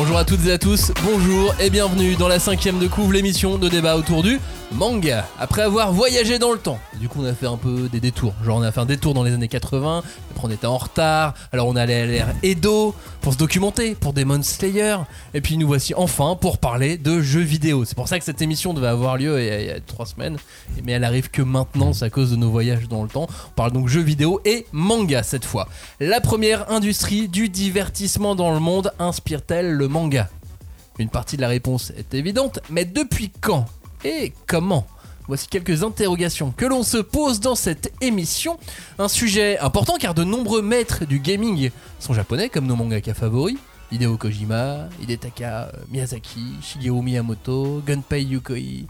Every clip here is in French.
Bonjour à toutes et à tous, bonjour et bienvenue dans la cinquième de couvre, l'émission de débat autour du manga. Après avoir voyagé dans le temps, du coup on a fait un peu des détours. Genre on a fait un détour dans les années 80, après on était en retard, alors on allait à l'ère Edo pour se documenter, pour Demon Slayer, et puis nous voici enfin pour parler de jeux vidéo. C'est pour ça que cette émission devait avoir lieu il y a, il trois semaines, mais elle arrive que maintenant, c'est à cause de nos voyages dans le temps. On parle donc jeux vidéo et manga cette fois. La première industrie du divertissement dans le monde inspire-t-elle le manga? Une partie de la réponse est évidente, mais depuis quand et comment Voici quelques interrogations que l'on se pose dans cette émission. Un sujet important car de nombreux maîtres du gaming sont japonais comme nos mangaka favoris. Hideo Kojima, Hidetaka euh, Miyazaki, Shigeru Miyamoto, Gunpei Yukoi,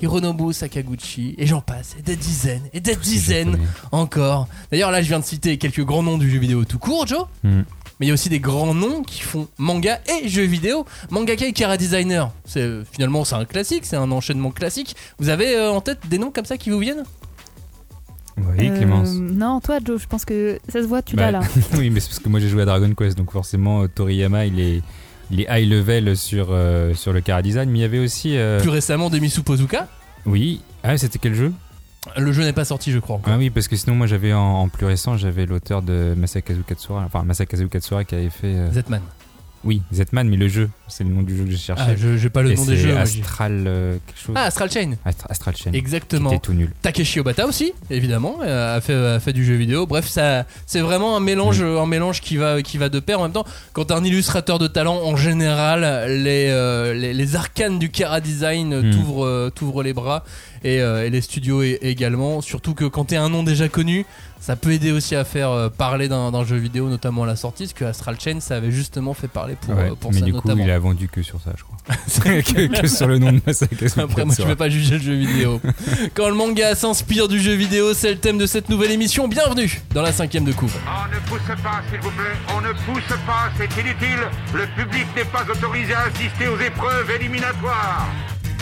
Hironobu Sakaguchi, et j'en passe, et des dizaines, et des dizaines encore. D'ailleurs là je viens de citer quelques grands noms du jeu vidéo tout court, Joe. Hmm. Mais il y a aussi des grands noms qui font manga et jeux vidéo. Mangaka et Kara Designer, c'est finalement c'est un classique, c'est un enchaînement classique. Vous avez euh, en tête des noms comme ça qui vous viennent? Oui, Euh, Clémence. Non, toi, Joe, je pense que ça se voit, tu Bah, l'as là. oui, mais c'est parce que moi j'ai joué à Dragon Quest, donc forcément euh, Toriyama il est, il est high level sur, euh, sur le Cara Design. Mais il y avait aussi. euh, Plus récemment Demisu Pozuka. Oui. Ah, c'était quel jeu? Le jeu n'est pas sorti, je crois. encore. Ah oui, parce que sinon moi j'avais en, en plus récent, j'avais l'auteur de Masakazu Katsura, enfin Masakazu Katsura qui avait fait. euh, Zetman. Oui, Zetman, mais le jeu, c'est le nom du jeu que j'ai cherché. Ah, je j'ai pas le Et nom des jeux. Astral euh, quelque chose. Ah, Astral Chain. Astra- Astral Chain. Exactement. Qui était tout nul. Takeshi Obata aussi, évidemment, euh, a fait, a fait du jeu vidéo. Bref, ça, c'est vraiment un mélange, un mélange qui va, qui va de pair. En même temps, quand un illustrateur de talent, en général, les, euh, les, les arcanes du Kara Design Mm. t'ouvrent, euh, t'ouvrent les bras et, euh, et les studios également. Surtout que quand t'es un nom déjà connu, ça peut aider aussi à faire euh, parler d'un, jeu vidéo, notamment à la sortie, parce que Astral Chain, ça avait justement fait parler pour, Ouais, euh, pour mais ça du coup, notamment. il a vendu que sur ça, je crois. que, que sur le nom de Masakazu Après, moi, je vais pas juger le jeu vidéo. Quand le manga s'inspire du jeu vidéo, c'est le thème de cette nouvelle émission. Bienvenue dans la cinquième de couvre. On ne pousse pas, s'il vous plaît. On ne pousse pas, c'est inutile. Le public n'est pas autorisé à assister aux épreuves éliminatoires.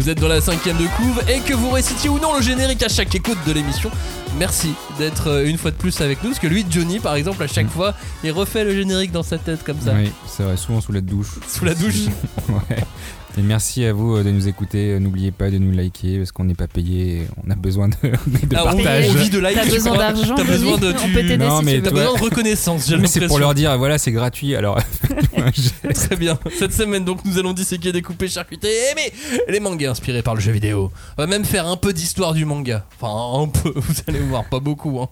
Vous êtes dans la cinquième de couve et que vous récitiez ou non le générique à chaque écoute de l'émission. Merci d'être euh, une fois de plus avec nous. Parce que lui, Johnny, par exemple, à chaque fois, il refait le générique dans sa tête comme ça. Oui, c'est vrai, souvent sous la douche. Sous la douche. ouais. Et merci à vous euh, de nous écouter. Euh, N'oubliez pas de nous liker parce qu'on n'est pas payé. On a besoin de, de Ah, on, partage. on vit de like. T'as besoin d'argent, T'as besoin de. Tu- On peut t'aider Non, si mais tu T'as veux. toi- besoin de reconnaissance, j'ai Mais c'est pour leur dire, voilà, c'est gratuit. Alors, Très bien. Cette semaine, donc, nous allons disséquer, découper, charcuter, aimer les mangas inspirés par le jeu vidéo. On va même faire un peu d'histoire du manga. Enfin, un peu, vous allez voir, pas beaucoup. hein.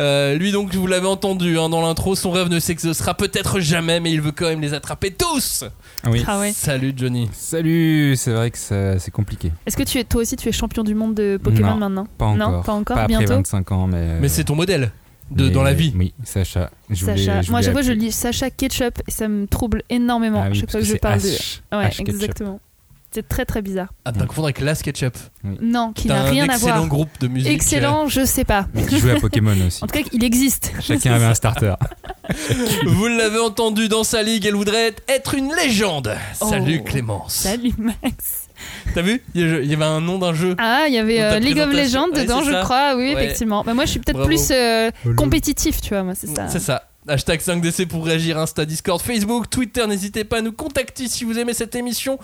Euh, lui, donc, vous l'avez entendu hein, dans l'intro, son rêve ne s'exaucera peut-être jamais, mais il veut quand même les attraper tous. oui. Ah ouais. Salut, Johnny. Salut, c'est vrai que c'est compliqué. Est-ce que tu es, toi aussi tu es champion du monde de Pokémon Non, maintenant Pas encore. Non, pas encore, Pas après bientôt. 25 ans, mais. Mais c'est ton modèle de, mais- dans la vie. Oui, Sacha. Je voulais- Sacha. je Moi, à chaque fois, je lis Sacha Ketchup et ça me trouble énormément Ah oui, à chaque fois que je parle de. Ouais, H exactement. C'est très très bizarre. Ah, t'as confondre avec Las Ketchup. Non, qui n'a rien à excellent voir. groupe de musique. Excellent, je sais pas. Mais qui jouait à Pokémon aussi. En tout cas, il existe. Chacun avait un starter. Vous l'avez entendu dans sa ligue, elle voudrait être une légende. Salut Oh. Clémence. Salut Max. T'as vu? Il y avait un nom d'un jeu. Ah, il y avait euh, League of. Legends dedans, je ça. crois. Oui, Ouais. effectivement. Mais moi, je suis peut-être plus euh, compétitif, tu vois. Moi, c'est ça. C'est ça. Hashtag 5DC pour réagir, Insta, Discord, Facebook, Twitter. N'hésitez pas à nous contacter si vous aimez cette émission.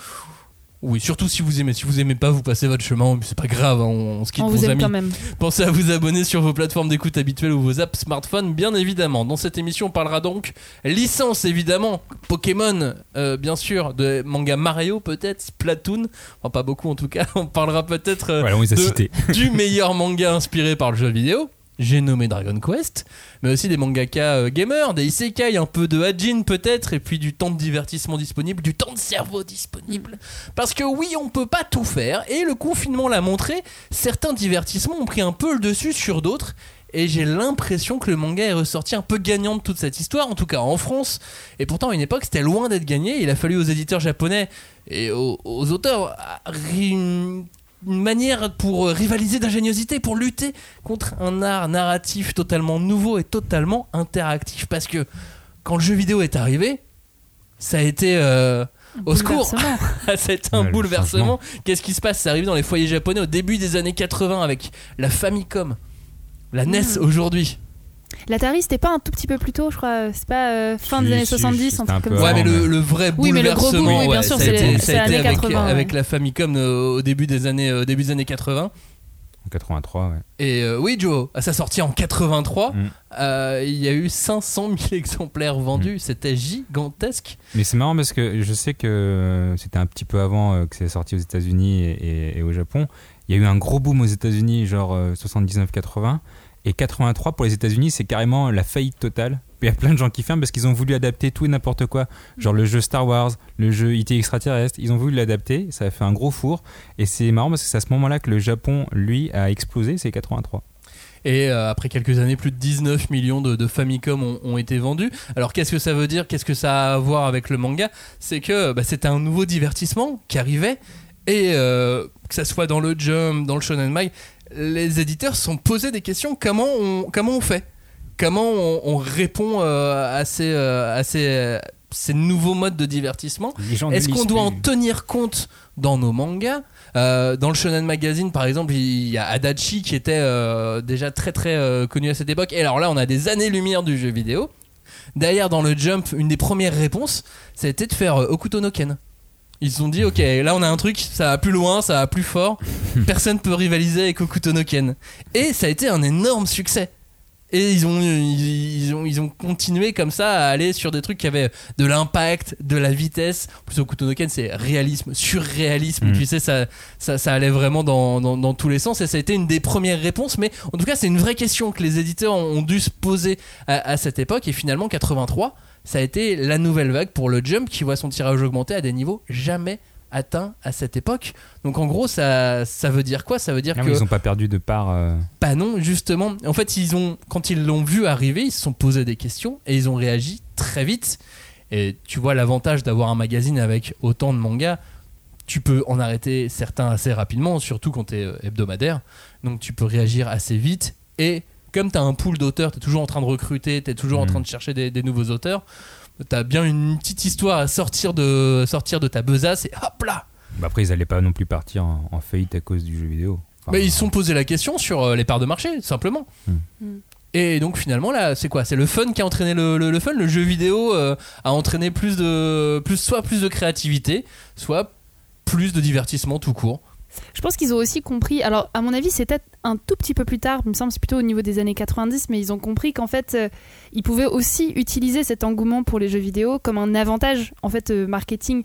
Oui, surtout si vous aimez. Si vous aimez pas, vous passez votre chemin. C'est pas grave, hein, on, on se quitte On vos vous aime amis. quand même. Pensez à vous abonner sur vos plateformes d'écoute habituelles ou vos apps smartphones, bien évidemment. Dans cette émission, on parlera donc licence, évidemment, Pokémon, euh, bien sûr, de manga Mario, peut-être, Splatoon, enfin pas beaucoup en tout cas. On parlera peut-être euh, du meilleur manga inspiré par le jeu vidéo. J'ai nommé Dragon Quest, mais aussi des mangaka euh, gamers, des isekai, un peu de Hajin peut-être, et puis du temps de divertissement disponible, du temps de cerveau disponible. Parce que oui, on peut pas tout faire, et le confinement l'a montré, certains divertissements ont pris un peu le dessus sur d'autres, et j'ai l'impression que le manga est ressorti un peu gagnant de toute cette histoire, en tout cas en France. Et pourtant, à une époque, c'était loin d'être gagné. Il a fallu aux éditeurs japonais et aux, auteurs une manière pour euh, rivaliser d'ingéniosité, pour lutter contre un art narratif totalement nouveau et totalement interactif. Parce que quand le jeu vidéo est arrivé, ça a été euh, au secours. Bouleversement. ça a été un Ouais, bouleversement. Qu'est-ce qui se passe? C'est arrivé dans les foyers japonais au début des années 80 avec la Famicom, la NES aujourd'hui. L'Atari, c'était pas un tout petit peu plus tôt, je crois. C'est pas euh, fin Si, des années si, 70, c'était un un truc peu comme Ouais, ça. mais le, mais- le vrai Oui, mais le gros bouleversement, boom, oui, bien ouais, sûr, ça a c'est été, les- années avec, 80, avec la Famicom euh, au début des années, euh, début des années 80. En 83, ouais. Et euh, oui, Joe, à sa sortie en 83, Mm. euh, il y a eu 500 000 exemplaires vendus. C'était gigantesque. Mais c'est marrant parce que je sais que euh, c'était un petit peu avant euh, que c'est sorti aux États-Unis et, et- et au Japon. Il y a eu un gros boom aux États-Unis, genre euh, 79-80. Et 83 pour les États-Unis, c'est carrément la faillite totale. Il y a plein de gens qui ferment parce qu'ils ont voulu adapter tout et n'importe quoi. Genre le jeu Star Wars, le jeu IT extraterrestre, ils ont voulu l'adapter. Ça a fait un gros four. Et c'est marrant parce que c'est à ce moment-là que le Japon, lui, a explosé. C'est 83. Et euh, après quelques années, plus de 19 millions de, Famicom ont, ont été vendus. Alors qu'est-ce que ça veut dire? Qu'est-ce que ça a à voir avec le manga? C'est que bah, c'était un nouveau divertissement qui arrivait. Et euh, que ça soit dans le Jump, dans le Shonen Mag, les éditeurs se sont posés des questions. Comment on, comment on fait? Comment on, on répond euh, à, ces, euh, à ces, euh, ces nouveaux modes de divertissement? Est-ce qu'on doit en tenir compte dans nos mangas? Euh, Dans le Shonen Magazine, par exemple, il y a Adachi qui était déjà très très connu à cette époque. Et alors là, on a des années-lumière du jeu vidéo. Derrière, dans le Jump, une des premières réponses, ça a été de faire Okuto no Ken. Ils se sont dit, ok, là on a un truc, ça va plus loin, ça va plus fort, personne peut rivaliser avec Okuto no Ken. Et ça a été un énorme succès. Et ils ont, ils, ils ont, ils ont continué comme ça à aller sur des trucs qui avaient de l'impact, de la vitesse. En plus, Okuto no Ken, c'est réalisme, surréalisme. Mm. Tu sais, ça, ça, ça allait vraiment dans, dans, dans tous les sens. Et ça a été une des premières réponses. Mais en tout cas, c'est une vraie question que les éditeurs ont, ont dû se poser à, à cette époque. Et finalement, 83, ça a été la nouvelle vague pour le Jump qui voit son tirage augmenter à des niveaux jamais atteints à cette époque. Donc en gros, ça, ça veut dire quoi? Ça veut dire Ah que ils n'ont pas perdu de part. euh, bah non, justement. En fait, ils ont, quand ils l'ont vu arriver, ils se sont posé des questions et ils ont réagi très vite. Et tu vois l'avantage d'avoir un magazine avec autant de mangas. Tu peux en arrêter certains assez rapidement, surtout quand tu es hebdomadaire. Donc tu peux réagir assez vite. Et comme tu as un pool d'auteurs, tu es toujours en train de recruter, tu es toujours en Mhm. train de chercher des, des nouveaux auteurs. Tu as bien une petite histoire à sortir de, sortir de ta besace et hop là bah après, ils n'allaient pas non plus partir en, en faillite à cause du jeu vidéo. Enfin, Mais ils se sont posé la question sur euh, les parts de marché, simplement. Hmm. Hmm. Et donc finalement là, c'est quoi? C'est le fun qui a entraîné le, le- le fun? Le jeu vidéo euh, a entraîné plus de, plus soit plus de créativité, soit plus de divertissement tout court. Je pense qu'ils ont aussi compris. Alors, à mon avis, c'était un tout petit peu plus tard. Il me semble c'est plutôt au niveau des années 90, mais ils ont compris qu'en fait, euh, ils pouvaient aussi utiliser cet engouement pour les jeux vidéo comme un avantage en fait euh, marketing.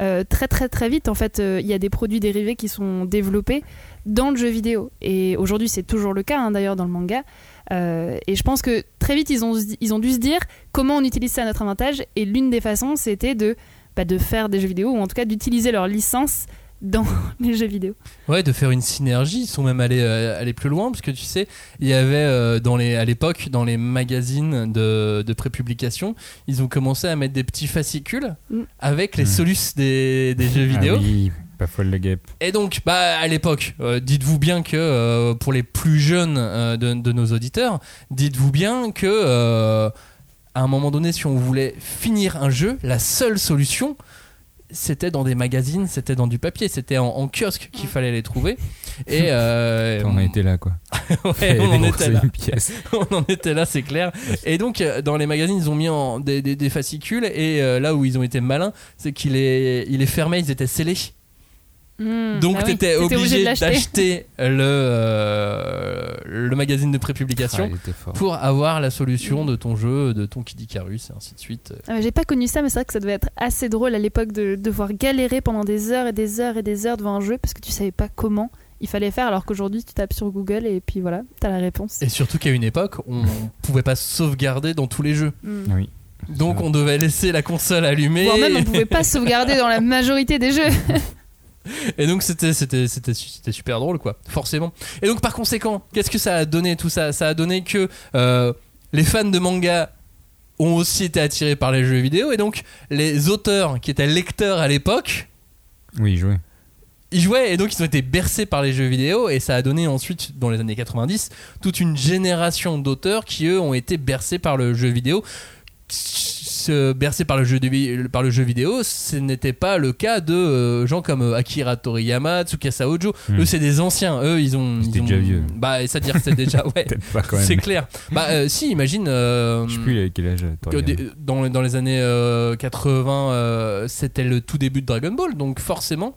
Euh, très très très vite, en fait, il y a des produits dérivés qui sont développés dans le jeu vidéo. Et aujourd'hui, c'est toujours le cas, hein, d'ailleurs, dans le manga. Et je pense que très vite, ils ont, ils ont dû se dire comment on utilise ça à notre avantage. Et l'une des façons, c'était de, bah, de faire des jeux vidéo, ou en tout cas d'utiliser leur licence dans les jeux vidéo. Ouais, de faire une synergie. Ils sont même allés, euh, allés plus loin parce que tu sais, il y avait euh, dans les, à l'époque dans les magazines de, de prépublication, ils ont commencé à mettre des petits fascicules Mm. avec les Mm. solus des, des jeux vidéo. Ah oui, pas folle le guêpe. Et donc, bah, à l'époque, euh, dites-vous bien que euh, pour les plus jeunes euh, de, de nos auditeurs, dites-vous bien que euh, à un moment donné, si on voulait finir un jeu, la seule solution, c'était dans des magazines, c'était dans du papier, c'était en, en kiosque qu'il fallait les trouver. Et euh, on là, quoi. ouais, on en était là. pièce. on en était là, c'est clair. Et donc, euh, dans les magazines, ils ont mis en des, des- des fascicules. Et euh, là où ils ont été malins, c'est qu'ils les, ils les fermaient, ils étaient scellés. Hmm, Donc bah t'étais t'étais obligé d'acheter le, euh, le magazine de Ah, prépublication fort. pour avoir la solution de ton jeu, de ton Kid Icarus et ainsi de suite. Ah, J'ai pas connu ça, mais c'est vrai que ça devait être assez drôle à l'époque de devoir galérer pendant des heures et des heures et des heures devant un jeu parce que tu savais pas comment il fallait faire, alors qu'aujourd'hui tu tapes sur Google et puis voilà, t'as la réponse. Et surtout qu'à une époque, on pouvait pas sauvegarder dans tous les jeux. Hmm. Oui. Donc on devait laisser la console allumée. Voire même on pouvait pas sauvegarder dans la majorité des jeux. Et donc c'était c'était c'était c'était super drôle quoi, forcément. Et donc par conséquent, qu'est-ce que ça a donné tout ça? Ça a donné que euh, les fans de manga ont aussi été attirés par les jeux vidéo. Et donc les auteurs qui étaient lecteurs à l'époque Oui, joué. ils jouaient et donc ils ont été bercés par les jeux vidéo. Et ça a donné ensuite dans les années 90 toute une génération d'auteurs qui eux ont été bercés par le jeu vidéo se bercés par le jeu, de- par le jeu vidéo, ce n'était pas le cas de euh, gens comme euh, Akira Toriyama, Tsukasa Ojo. Hmm. Eux, c'est des anciens. Eux, ils ont. C'était déjà vieux. Bah, c'est-à-dire c'est déjà. Ouais, c'est clair. Bah, euh, si, imagine. euh, Je sais plus quel âge. dans, dans les années euh, 80, euh, c'était le tout début de Dragon Ball, donc forcément,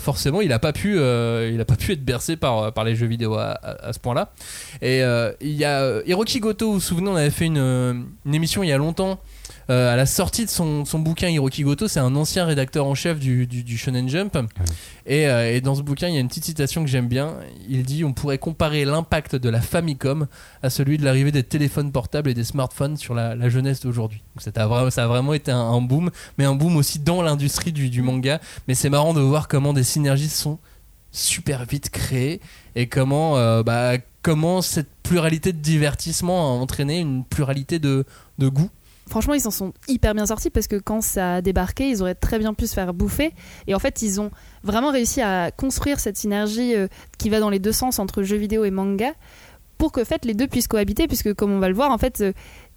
forcément, il a pas pu, il a pas pu être bercé par, par les jeux vidéo à, à- à ce point-là. Et il y a Hiroki Goto, vous vous souvenez, on avait fait une, une émission il y a longtemps. Euh, à la sortie de son, son bouquin, Hiroki Goto, c'est un ancien rédacteur en chef du, du, du Shonen Jump. Et, euh, et dans ce bouquin, il y a une petite citation que j'aime bien. Il dit On pourrait comparer l'impact de la Famicom à celui de l'arrivée des téléphones portables et des smartphones sur la, la jeunesse d'aujourd'hui. Vra- ça a vraiment été un, un boom, mais un boom aussi dans l'industrie du, du manga. Mais c'est marrant de voir comment des synergies sont super vite créées et comment, euh, bah, comment cette pluralité de divertissement a entraîné une pluralité de, de goûts. Franchement, ils s'en sont hyper bien sortis parce que quand ça a débarqué, ils auraient très bien pu se faire bouffer. Et en fait, ils ont vraiment réussi à construire cette synergie euh, qui va dans les deux sens entre jeux vidéo et manga pour que en fait, les deux puissent cohabiter. Puisque, comme on va le voir, en fait, euh,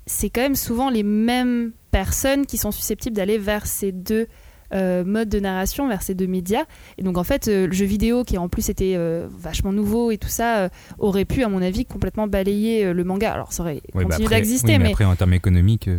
c'est quand même souvent les mêmes personnes qui sont susceptibles d'aller vers ces deux euh, modes de narration, vers ces deux médias. Et donc, en fait, euh, le jeu vidéo, qui en plus était euh, vachement nouveau et tout ça, aurait pu, à mon avis, complètement balayer le manga. Alors, ça aurait bah continué d'exister, oui, mais mais après en termes économiques,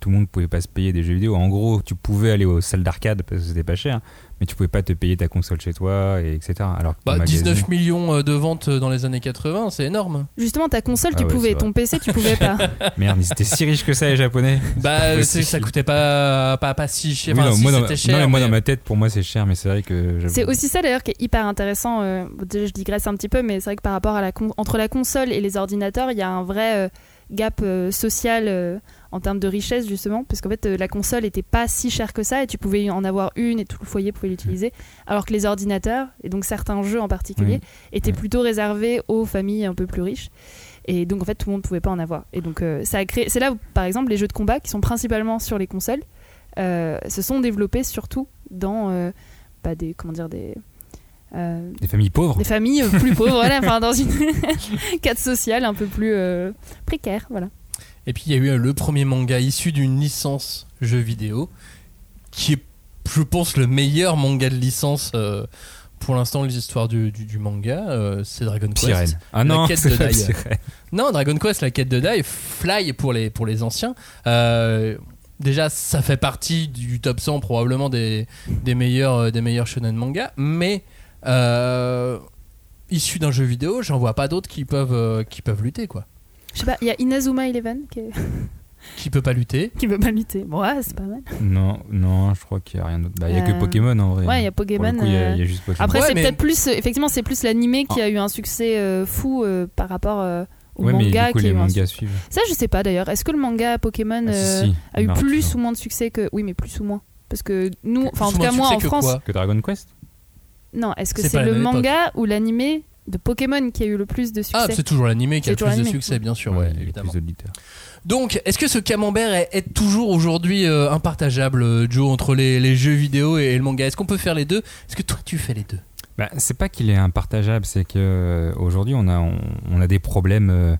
tout le monde pouvait pas se payer des jeux vidéo. En gros, tu pouvais aller aux salles d'arcade parce que c'était pas cher, mais tu pouvais pas te payer ta console chez toi, et etc. Alors Bah, magasin- 19 millions euh, de ventes dans les années 80, c'est énorme. Justement, ta console, Ah tu ouais, pouvais. Ton PC, tu pouvais pas. Merde, ils étaient si riches que ça les japonais. Bah, c'est- ça coûtait pas, pas, pas si cher. Oui, Enfin, non, si, moi, dans, c'était non, cher. mais moi, dans ma tête, pour moi, c'est cher, mais c'est vrai que. j'avoue- C'est aussi ça d'ailleurs qui est hyper intéressant. euh, je digresse un petit peu, mais c'est vrai que par rapport à la con- entre la console et les ordinateurs, il y a un vrai euh, gap euh, social euh, en termes de richesse justement, parce qu'en fait euh, la console était pas si chère que ça et tu pouvais en avoir une et tout le foyer pouvait l'utiliser, alors que les ordinateurs et donc certains jeux en particulier étaient plutôt réservés aux familles un peu plus riches. Et donc en fait tout le monde pouvait pas en avoir. Et donc euh, ça a créé. C'est là où par exemple les jeux de combat qui sont principalement sur les consoles euh, se sont développés surtout dans euh, bah, des comment dire des euh, Des familles pauvres. des familles plus pauvres, voilà, enfin dans une cadre social un peu plus précaire, voilà. Et puis il y a eu le premier manga issu d'une licence jeu vidéo, qui est, je pense, le meilleur manga de licence euh, pour l'instant, les histoires du, du, du manga, euh, c'est Dragon Quest. Ah La non, quête c'est de Dai. Non, Dragon Quest, la quête de Dai, Fly pour les, pour les anciens. Euh, déjà, ça fait partie du top 100 probablement des, des, meilleurs, des meilleurs shonen manga, mais issu d'un jeu vidéo, j'en vois pas d'autres qui peuvent, qui peuvent lutter, quoi. Je sais pas, il y a Inazuma Eleven qui, est- Qui peut pas lutter. qui veut pas lutter. Bon, ouais, c'est pas mal. Non, non, je crois qu'il n'y a rien d'autre. Bah, Il n'y a Euh, que Pokémon en vrai. Ouais, il y a Pokémon. coup, il y, a- euh, y a juste Pokémon. Après, Ouais, c'est mais- peut-être plus, euh, effectivement, c'est plus l'animé qui a eu un succès euh, fou euh, par rapport euh, au ouais, mais manga du coup, qui a les eu un mangas suivent. Ça, je sais pas d'ailleurs. Est-ce que le manga Pokémon Ah, si, euh, si, a eu plus ou moins de succès que. Oui, mais plus ou moins. Parce que nous, enfin, en tout ou cas, moi en France. quoi? Que Dragon Quest? Non, est-ce que C'est le manga ou l'animé de Pokémon qui a eu le plus de Ah, succès c'est toujours l'animé qui a le plus de succès, bien sûr, Ouais, ouais, évidemment. Donc, est-ce que ce camembert est, est toujours aujourd'hui euh, impartageable, euh, Joe, entre les, les jeux vidéo et, et le manga? Est-ce qu'on peut faire les deux? Est-ce que toi, tu fais les deux? Bah, c'est pas qu'il est impartageable, c'est que euh, aujourd'hui on a on, on a des problèmes euh,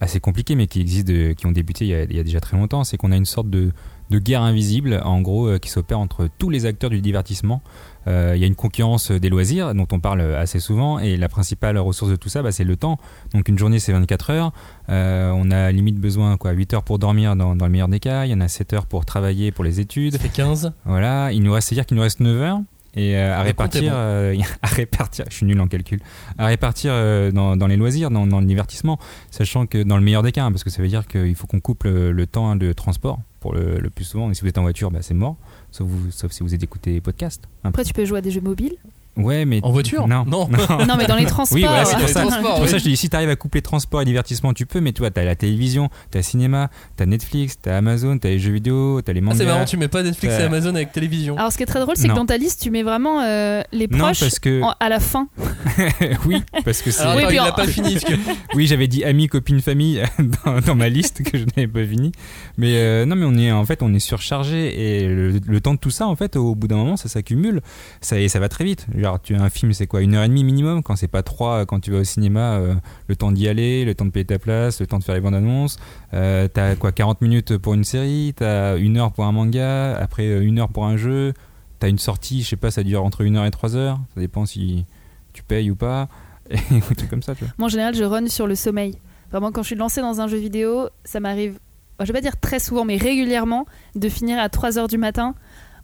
assez compliqués, mais qui existent, de- qui ont débuté il y a, il y a déjà très longtemps. C'est qu'on a une sorte de, de guerre invisible, en gros, euh, qui s'opère entre tous les acteurs du divertissement. Euh, il y a une concurrence des loisirs dont on parle assez souvent, et la principale ressource de tout ça, bah, c'est le temps. Donc une journée c'est 24 heures. Euh, on a limite besoin quoi 8 heures pour dormir dans, dans le meilleur des cas. Il y en a 7 heures pour travailler pour les études. Fait 15 Voilà, il nous reste, c'est-à-dire qu'il nous reste 9 heures. Et euh, à répartir, bon. euh, à répartir, je suis nul en calcul, à répartir euh, dans, dans les loisirs, dans, dans le divertissement, sachant que dans le meilleur des cas, hein, parce que ça veut dire qu'il faut qu'on coupe le, le temps de transport pour le, le plus souvent. Et si vous êtes en voiture, bah, c'est mort, sauf, vous, sauf si vous êtes écouté podcast. Après, tu peux jouer à des jeux mobiles. Ouais, mais En voiture? Non, Non. Non, mais dans les transports. Oui, voilà, c'est pour ça. pour oui. ça que je te dis, si tu arrives à coupler transport et divertissement, tu peux, mais tu vois, t'as la télévision, t'as le cinéma, t'as Netflix, t'as Amazon, t'as les jeux vidéo, t'as les Ah, mangas. C'est marrant, tu mets pas Netflix et. Amazon avec télévision. Alors, ce qui est très drôle, c'est que Non. dans ta liste, tu mets vraiment euh, les non, proches parce que. en- à la fin. oui, parce que c'est. Oui, en- pas fini. que- Oui, j'avais dit amis, copines, famille dans, dans ma liste que je n'avais pas fini. Mais euh, non, mais on est en fait on est surchargé et le, temps de tout ça en fait au bout d'un moment ça s'accumule, ça et ça va très vite. Genre, tu un film, c'est quoi Une heure et demie minimum? Quand c'est pas trois, quand tu vas au cinéma, euh, le temps d'y aller, le temps de payer ta place, le temps de faire les bandes annonces. Euh, t'as quoi 40 minutes pour une série, t'as une heure pour un manga, après euh, une heure pour un jeu. T'as une sortie, je sais pas, ça dure entre une heure et trois heures. Ça dépend si tu payes ou pas. Et trucs comme ça, tu vois. Moi, en général, je run sur le sommeil. Vraiment, quand je suis lancée dans un jeu vidéo, ça m'arrive, je vais pas dire très souvent, mais régulièrement, de finir à 3h du matin.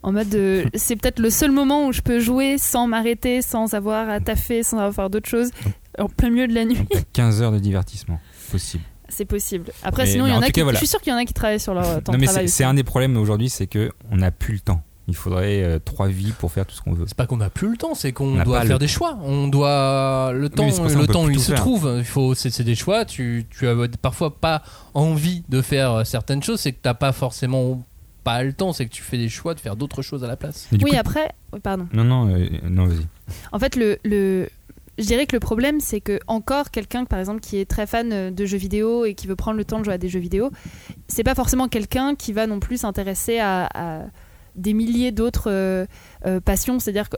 En mode, de- c'est peut-être le seul moment où je peux jouer sans m'arrêter, sans avoir à taffer, sans avoir à faire d'autres choses, en plein milieu de la nuit. Donc, t'as 15 heures de divertissement possible. C'est possible. Après, Mais- sinon, il mais y en en a qui. cas, voilà. Je suis sûre qu'il y en a qui travaillent sur leur temps non, de mais travail. c'est un des problèmes aujourd'hui, c'est que on n'a plus le temps. Il faudrait euh, trois vies pour faire tout ce qu'on veut. C'est pas qu'on a plus le temps, c'est On qu'on n'a doit faire le des choix. On doit le temps, ça le temps il se faire. trouve. Il faut, c'est c'est des choix. Tu, tu as parfois pas envie de faire euh, certaines choses, c'est que t'as pas forcément pas le temps, c'est que tu fais des choix de faire d'autres choses à la place. Oui, coup- après. oui, Pardon. Non, non, euh, non, vas-y. En fait, le, le- je dirais que le problème, c'est que encore quelqu'un, par exemple, qui est très fan euh, de jeux vidéo et qui veut prendre le temps de jouer à des jeux vidéo, c'est pas forcément quelqu'un qui va non plus s'intéresser à, à des milliers d'autres euh, euh, passions. C'est-à-dire que,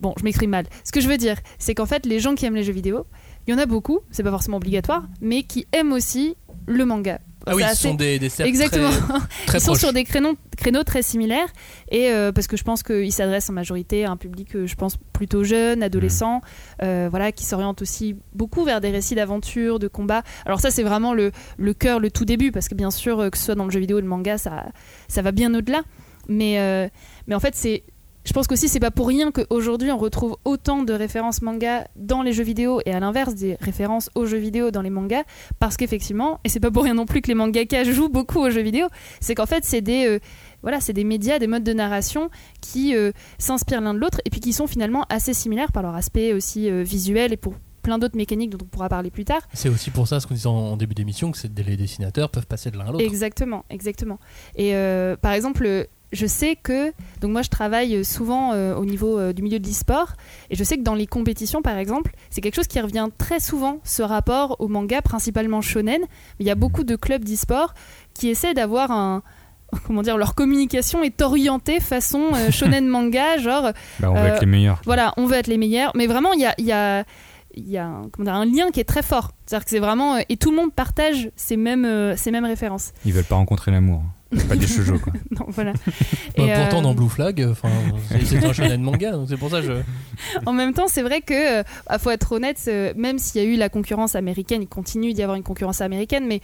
bon, je m'exprime mal. Ce que je veux dire, c'est qu'en fait, les gens qui aiment les jeux vidéo, il y en a beaucoup, c'est pas forcément obligatoire, mais qui aiment aussi le manga. Ah oui, ce sont des, Exactement. très, très Ils sont sur des créneaux, créneaux très similaires et euh, parce que je pense qu'ils s'adressent en majorité à un public, euh, je pense plutôt jeune, adolescent, euh, voilà, qui s'oriente aussi beaucoup vers des récits d'aventure, de combat. Alors ça, c'est vraiment le, le cœur, le tout début, parce que bien sûr, que ce soit dans le jeu vidéo ou le manga, ça, ça va bien au-delà. Mais, euh, mais en fait, c'est je pense qu'aussi c'est pas pour rien qu'aujourd'hui on retrouve autant de références manga dans les jeux vidéo et à l'inverse des références aux jeux vidéo dans les mangas parce qu'effectivement et c'est pas pour rien non plus que les mangakas jouent beaucoup aux jeux vidéo c'est qu'en fait c'est des euh, voilà c'est des médias des modes de narration qui euh, s'inspirent l'un de l'autre et puis qui sont finalement assez similaires par leur aspect aussi euh, visuel et pour plein d'autres mécaniques dont on pourra parler plus tard C'est aussi pour ça, ce qu'on disait en, début d'émission, que les dessinateurs peuvent passer de l'un à l'autre. Exactement, exactement. Et euh, par exemple, je sais que donc moi je travaille souvent euh, au niveau euh, du milieu de l'e-sport et je sais que dans les compétitions par exemple, c'est quelque chose qui revient très souvent ce rapport au manga principalement shonen, mais il y a beaucoup de clubs d'e-sport qui essaient d'avoir un comment dire leur communication est orientée façon euh, shonen manga genre Bah, on va Euh, être les meilleurs. voilà, on veut être les meilleurs. Mais vraiment, il y a, il y a, il y a un, comment dire, un lien qui est très fort. C'est-à-dire que c'est vraiment. euh, et tout le monde partage ces mêmes, euh, ces mêmes références. Ils veulent pas rencontrer l'amour. C'est pas des shoujo, quoi. Non, voilà. Bah, Et, pourtant, euh, dans Blue Flag, c'est un shonen manga, donc c'est pour ça que je. En même temps, c'est vrai que, euh, ah, faut être honnête, euh, même s'il y a eu la concurrence américaine, il continue d'y avoir une concurrence américaine, mais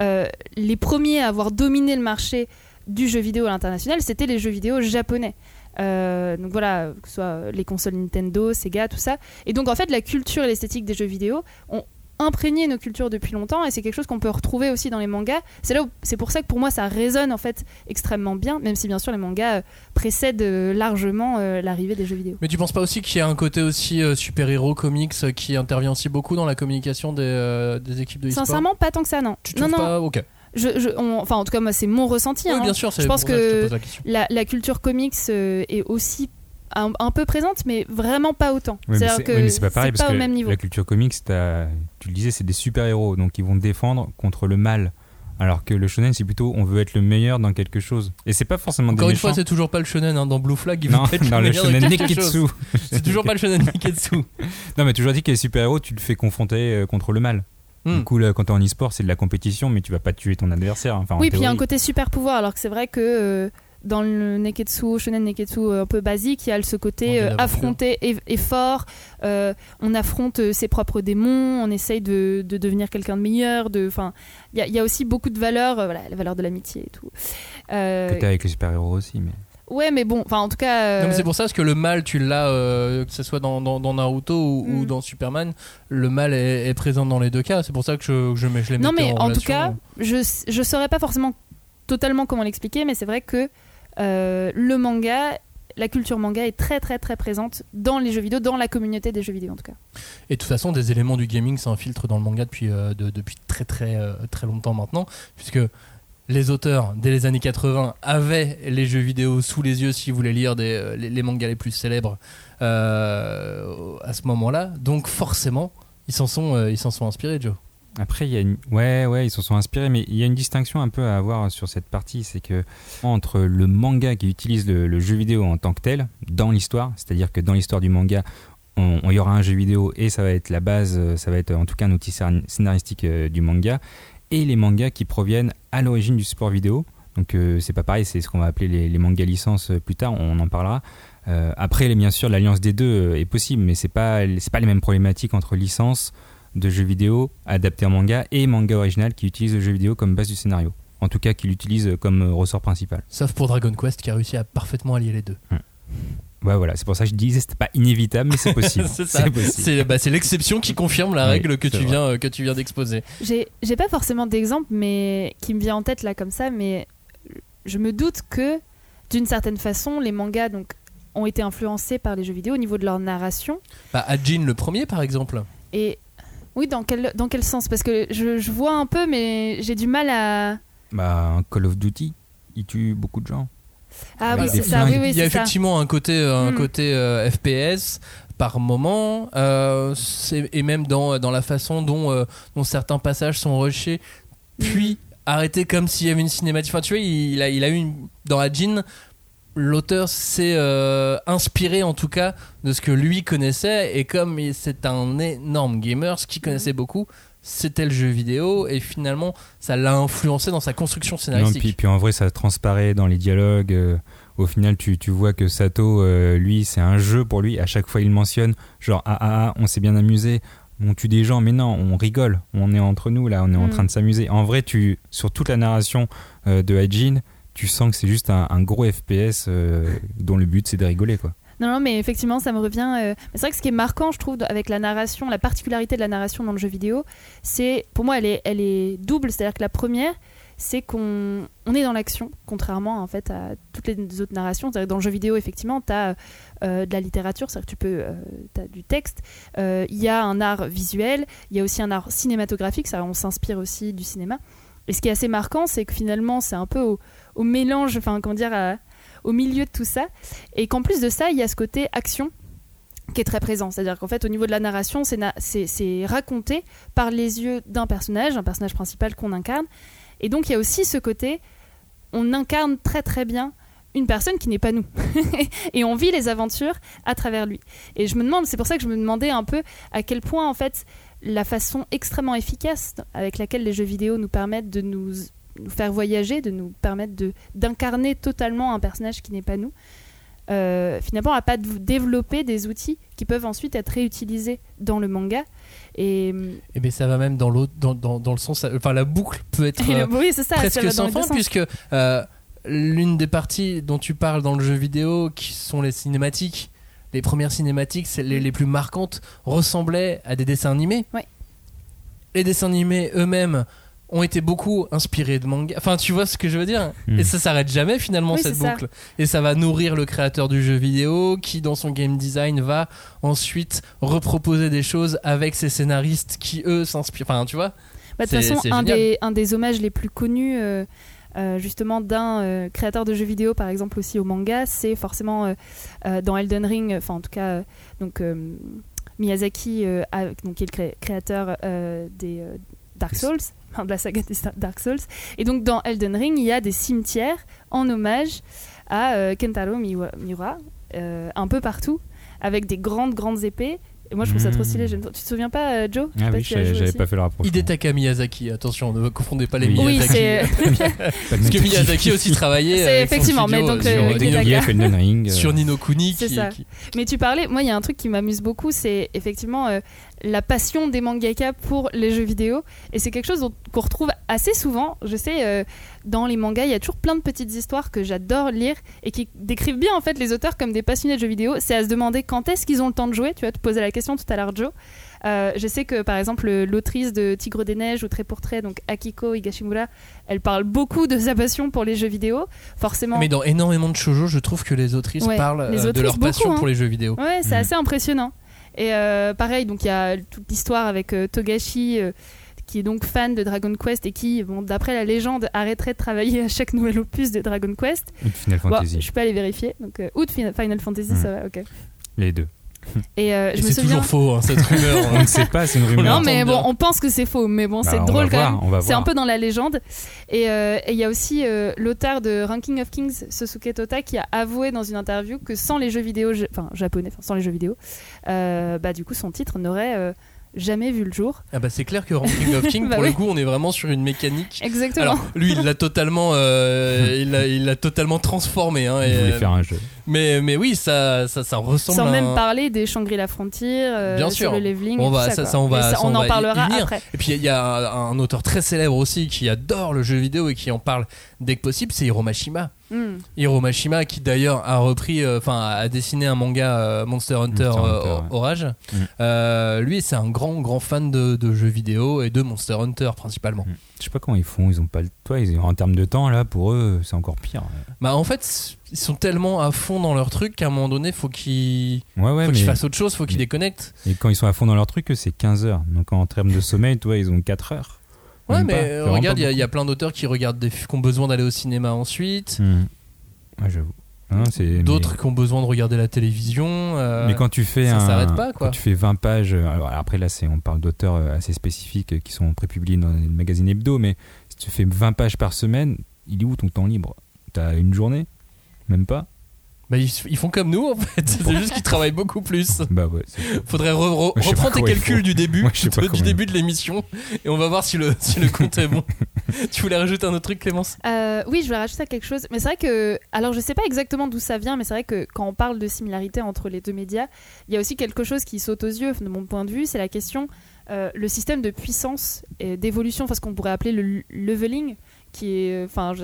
euh, les premiers à avoir dominé le marché du jeu vidéo à l'international, c'était les jeux vidéo japonais. Euh, donc voilà, que ce soit les consoles Nintendo, Sega, tout ça. Et donc en fait, la culture et l'esthétique des jeux vidéo ont imprégné nos cultures depuis longtemps et c'est quelque chose qu'on peut retrouver aussi dans les mangas. C'est là c'est pour ça que pour moi ça résonne en fait extrêmement bien, même si bien sûr les mangas euh, précèdent euh, largement euh, l'arrivée des jeux vidéo. Mais tu penses pas aussi qu'il y a un côté aussi super-héros comics qui intervient aussi beaucoup dans la communication des, des équipes de e-sport? Sincèrement, pas tant que ça, non. Tu non, non. pas Ok. Je, je- on- enfin, en tout cas, moi, c'est mon ressenti. Oui, hein. bien sûr, c'est Je pense que je la question. la, la culture comics euh, est aussi un, un peu présente, mais vraiment pas autant. C'est-à-dire c'est que c'est pas pareil parce pas que au même niveau. la culture comics, tu le disais, c'est des super-héros, donc ils vont défendre contre le mal. Alors que le shonen, c'est plutôt on veut être le meilleur dans quelque chose. Et c'est pas forcément Encore des une fois, méchants. c'est toujours pas le shonen hein, dans Blue Flag. Il non, être dans le meilleur shonen quelque chose. C'est toujours pas le shonen Neketsu. Non, mais toujours dit que les super-héros, tu le fais confronter euh, contre le mal. Hmm. Du coup, là, quand t'es en e-sport, c'est de la compétition, mais tu vas pas tuer ton adversaire. Enfin, en Oui, puis il y a un côté super pouvoir, alors que c'est vrai que euh, dans le Neketsu, Shonen Neketsu euh, un peu basique, il y a ce côté euh, affronter et, et fort. euh, on affronte euh, ses propres démons, on essaye de, de devenir quelqu'un de meilleur. De, enfin, il y, a- il y a aussi beaucoup de valeurs, euh, voilà, la valeur de l'amitié et tout. Euh, Que t'as avec les super-héros aussi, mais. ouais, mais bon, enfin, en tout cas. euh, c'est pour ça parce que le mal, tu l'as, euh, que ce soit dans, dans, dans Naruto ou, ou Mm. dans Superman, le mal est, est présent dans les deux cas. C'est pour ça que je, que je, mets- je les Non, mais en en, tout cas, je je saurais pas forcément totalement comment l'expliquer, mais c'est vrai que euh, le manga, la culture manga est très très très présente dans les jeux vidéo, dans la communauté des jeux vidéo en tout cas. Et de toute façon, des éléments du gaming s'infiltrent dans le manga depuis, euh, de- depuis très très euh, très longtemps maintenant, puisque les auteurs, dès les années 80, avaient les jeux vidéo sous les yeux s'ils voulaient lire euh, les, mangas les plus célèbres euh, à ce moment-là. Donc forcément, ils s'en sont, euh, ils s'en sont inspirés, Joe. Après, ouais, ouais, ils se sont inspirés, mais il y a une distinction un peu à avoir sur cette partie, c'est que entre le manga qui utilise le, jeu vidéo en tant que tel dans l'histoire, c'est-à-dire que dans l'histoire du manga, on- y aura un jeu vidéo et ça va être la base, euh, ça va être en tout cas un outil scén- scénaristique euh, du manga, et les mangas qui proviennent à l'origine du support vidéo. Donc euh, c'est pas pareil, c'est ce qu'on va appeler les, mangas licences euh, plus tard, on en parlera. Euh, après, bien sûr, l'alliance des deux euh, est possible, mais c'est pas c'est pas les mêmes problématiques entre licences de jeux vidéo adaptés en manga et manga original qui utilise le jeu vidéo comme base du scénario. En tout cas, qui l'utilise comme euh, ressort principal. Sauf pour Dragon Quest qui a réussi à parfaitement allier les deux. Ouais, voilà, c'est pour ça que je disais c'était pas inévitable, mais c'est possible. c'est bah, c'est l'exception qui confirme la Oui, règle que tu, viens, euh, que tu viens d'exposer. J'ai j'ai pas forcément d'exemple, mais qui me vient en tête là comme ça, mais je me doute que d'une certaine façon, les mangas donc ont été influencés par les jeux vidéo au niveau de leur narration. Bah, Ajin le premier par exemple. Et oui, dans quel, dans quel sens? Parce que je, je vois un peu, mais j'ai du mal à. Bah, un Call of Duty, il tue beaucoup de gens. Ah Avec oui, c'est ça, oui, oui, Il y a ça. effectivement un côté, un Mm. côté euh, FPS par moment, euh, et même dans, dans la façon dont, euh, dont certains passages sont rushés, puis arrêtés comme s'il y avait une cinématique. Enfin, tu vois, il a, il a eu une, dans Ajin, l'auteur s'est euh, inspiré en tout cas de ce que lui connaissait, et comme il- c'est un énorme gamer, ce qu'il connaissait beaucoup, c'était le jeu vidéo, et finalement, ça l'a influencé dans sa construction Non, scénaristique. puis, puis en vrai, ça transparaît dans les dialogues. euh, au final, tu, tu vois que Sato, euh, lui, c'est un jeu pour lui. À chaque fois, il mentionne genre ah ah ah, on s'est bien amusé. On tue des gens, mais non, on rigole. On est entre nous là, on est en Mm. train de s'amuser. En vrai, tu sur toute la narration euh, de Hajin, tu sens que c'est juste un, gros FPS euh, dont le but c'est de rigoler quoi. Non, non, mais effectivement, ça me revient. euh, c'est vrai que ce qui est marquant, je trouve, avec la narration, la particularité de la narration dans le jeu vidéo, c'est, pour moi, elle est, elle est double. C'est-à-dire que la première, c'est qu'on on est dans l'action, contrairement en fait à toutes les autres narrations. C'est-à-dire que dans le jeu vidéo, effectivement, tu as de la littérature, c'est-à-dire que tu peux, euh, as du texte. Euh, Il y a un art visuel, il y a aussi un art cinématographique. Ça, on s'inspire aussi du cinéma. Et ce qui est assez marquant, c'est que finalement, c'est un peu au, au mélange, enfin, comment dire, à- au milieu de tout ça. Et qu'en plus de ça, il y a ce côté action qui est très présent. C'est-à-dire qu'en fait, au niveau de la narration, c'est na- c'est c'est raconté par les yeux d'un personnage, un personnage principal qu'on incarne. Et donc, il y a aussi ce côté, on incarne très très bien une personne qui n'est pas nous. et on vit les aventures à travers lui. Et je me demande, c'est pour ça que je me demandais un peu à quel point, en fait, la façon extrêmement efficace avec laquelle les jeux vidéo nous permettent de nous, nous faire voyager, de nous permettre de- d'incarner totalement un personnage qui n'est pas nous, euh, finalement, à pas développer des outils qui peuvent ensuite être réutilisés dans le manga. Et, Et bien ça va même dans l'autre, dans, dans, dans le sens, enfin la boucle peut être euh, oui, c'est ça, ça presque dans sans fin puisque euh, l'une des parties dont tu parles dans le jeu vidéo, qui sont les cinématiques, les premières cinématiques, les plus marquantes, ressemblaient à des dessins animés. Ouais. Les dessins animés eux-mêmes ont été beaucoup inspirés de manga. Enfin, tu vois ce que je veux dire Mm. Et ça s'arrête jamais finalement Oui, cette ça. boucle. Et ça va nourrir le créateur du jeu vidéo qui, dans son game design, va ensuite reproposer des choses avec ses scénaristes qui eux s'inspirent. Enfin, tu vois Bah, de toute façon, un des, un des hommages les plus connus, euh, euh, justement, d'un euh, créateur de jeux vidéo, par exemple, aussi au manga, c'est forcément euh, euh, dans Elden Ring, enfin, en tout cas, euh, donc, euh, Miyazaki, euh, a- donc, qui est le cré- créateur euh, des euh, Dark Souls, enfin, de la saga des Dark Souls. Et donc, dans Elden Ring, il y a des cimetières en hommage à euh, Kentaro Miwa- Miura, euh, un peu partout, avec des grandes, grandes épées. Et moi, je trouve ça trop stylé. trop. Tu te souviens pas, euh, Joe? Ah pas oui, j'avais pas fait le rapprochement. Hidetaka Miyazaki, attention, ne confondez pas les Oui. Oui, Miyazaki. de Parce que Miyazaki. Aussi travaillait C'est effectivement, mais donc, sur, euh, sur Nino Kuni C'est ça. qui- Mais tu parlais, moi il y a un truc qui m'amuse beaucoup, c'est effectivement euh, la passion des mangaka pour les jeux vidéo. Et c'est quelque chose qu'on retrouve assez souvent. Je sais, euh, dans les mangas, il y a toujours plein de petites histoires que j'adore lire et qui décrivent bien en fait les auteurs comme des passionnés de jeux vidéo. C'est à se demander quand est-ce qu'ils ont le temps de jouer. Tu vas te poser la question tout à l'heure, Joe. Euh, je sais que par exemple l'autrice de Tigre des Neiges ou Trait pour Trait, donc Akiko Higashimura, elle parle beaucoup de sa passion pour les jeux vidéo. Forcément, Mais dans énormément de shoujo, je trouve que les autrices Ouais, parlent les euh, de leur passion hein. pour les jeux vidéo. Ouais, c'est Mhm. assez impressionnant. Et euh, pareil, donc il y a toute l'histoire avec euh, Togashi, euh, qui est donc fan de Dragon Quest et qui, bon, d'après la légende, arrêterait de travailler à chaque nouvel opus de Dragon Quest. ou de Final Bon, Fantasy. je peux aller vérifier. Donc, euh, ou de Fin- Final Fantasy, Mhm. ça va, ok. Les deux. Et, euh, Et je me c'est souviens. toujours faux, hein, cette rumeur. On ne sait pas, c'est une rumeur. Non, mais bon, on pense que c'est faux, mais bon, Bah, c'est on drôle quand voir, même. on va C'est un peu dans la légende. Et euh, et il y a aussi euh, l'auteur de Ranking of Kings, Sosuke Tota, qui a avoué dans une interview que sans les jeux vidéo, enfin japonais, enfin sans les jeux vidéo, euh, bah du coup son titre n'aurait euh, jamais vu le jour. Ah bah c'est clair que Ranking of King, Bah pour oui. le coup, on est vraiment sur une mécanique. Exactement. Alors lui, il l'a totalement, euh, il l'a, il l'a totalement transformé. Hein, Il et, voulait euh, faire un jeu. Mais, mais oui, ça, ça, ça ressemble sans à même parler des Shangri-La Frontier, euh, Bien sur sûr. le leveling. On va- ça- on va- on on va en y- parlera après. Et puis il y a un, un auteur très célèbre aussi qui adore le jeu vidéo et qui en parle dès que possible, c'est Hiro Mashima. Hmm. Hiro Mashima qui d'ailleurs a repris, euh, enfin a dessiné un manga euh, Monster Hunter, Monster euh, Hunter, ouais. Orage. Mm. Euh, lui, c'est un grand grand fan de, de jeux vidéo et de Monster Hunter principalement. Je sais pas comment ils font, ils ont pas le toi, ils en termes de temps là pour eux, c'est encore pire. Bah en fait, ils sont tellement à fond dans leur truc qu'à un moment donné, faut qu'ils Ouais ouais fassent autre chose, faut qu'ils déconnectent. et quand ils sont à fond dans leur truc, c'est 15 heures. Donc en termes de sommeil, toi, ils ont 4 heures. Ouais, Même mais pas. euh, regarde, il y a- y, plein d'auteurs qui regardent des qui ont besoin d'aller au cinéma ensuite, Hmm. Ouais, j'avoue. D'autres mais- qui ont besoin de regarder la télévision. euh, Mais quand tu fais ça un, s'arrête pas, quoi. quand tu fais 20 pages, euh, alors après là c'est on parle d'auteurs assez spécifiques qui sont prépubliés dans les magazines hebdo, mais si tu fais 20 pages par semaine, il est où ton temps libre? T'as une journée? Même pas bah, ils, ils font comme nous en fait, c'est juste qu'ils travaillent beaucoup plus. Bah ouais. Faudrait re- re- Moi, je sais reprendre tes calculs du début, Moi, pas du comment début de l'émission, et on va voir si le, si le compte est bon. tu voulais rajouter un autre truc, Clémence? Euh, oui, je voulais rajouter quelque chose. Mais c'est vrai que, alors je sais pas exactement d'où ça vient, mais c'est vrai que quand on parle de similarité entre les deux médias, il y a aussi quelque chose qui saute aux yeux, de mon point de vue, c'est la question, euh, le système de puissance et d'évolution, enfin ce qu'on pourrait appeler le leveling, qui est, enfin,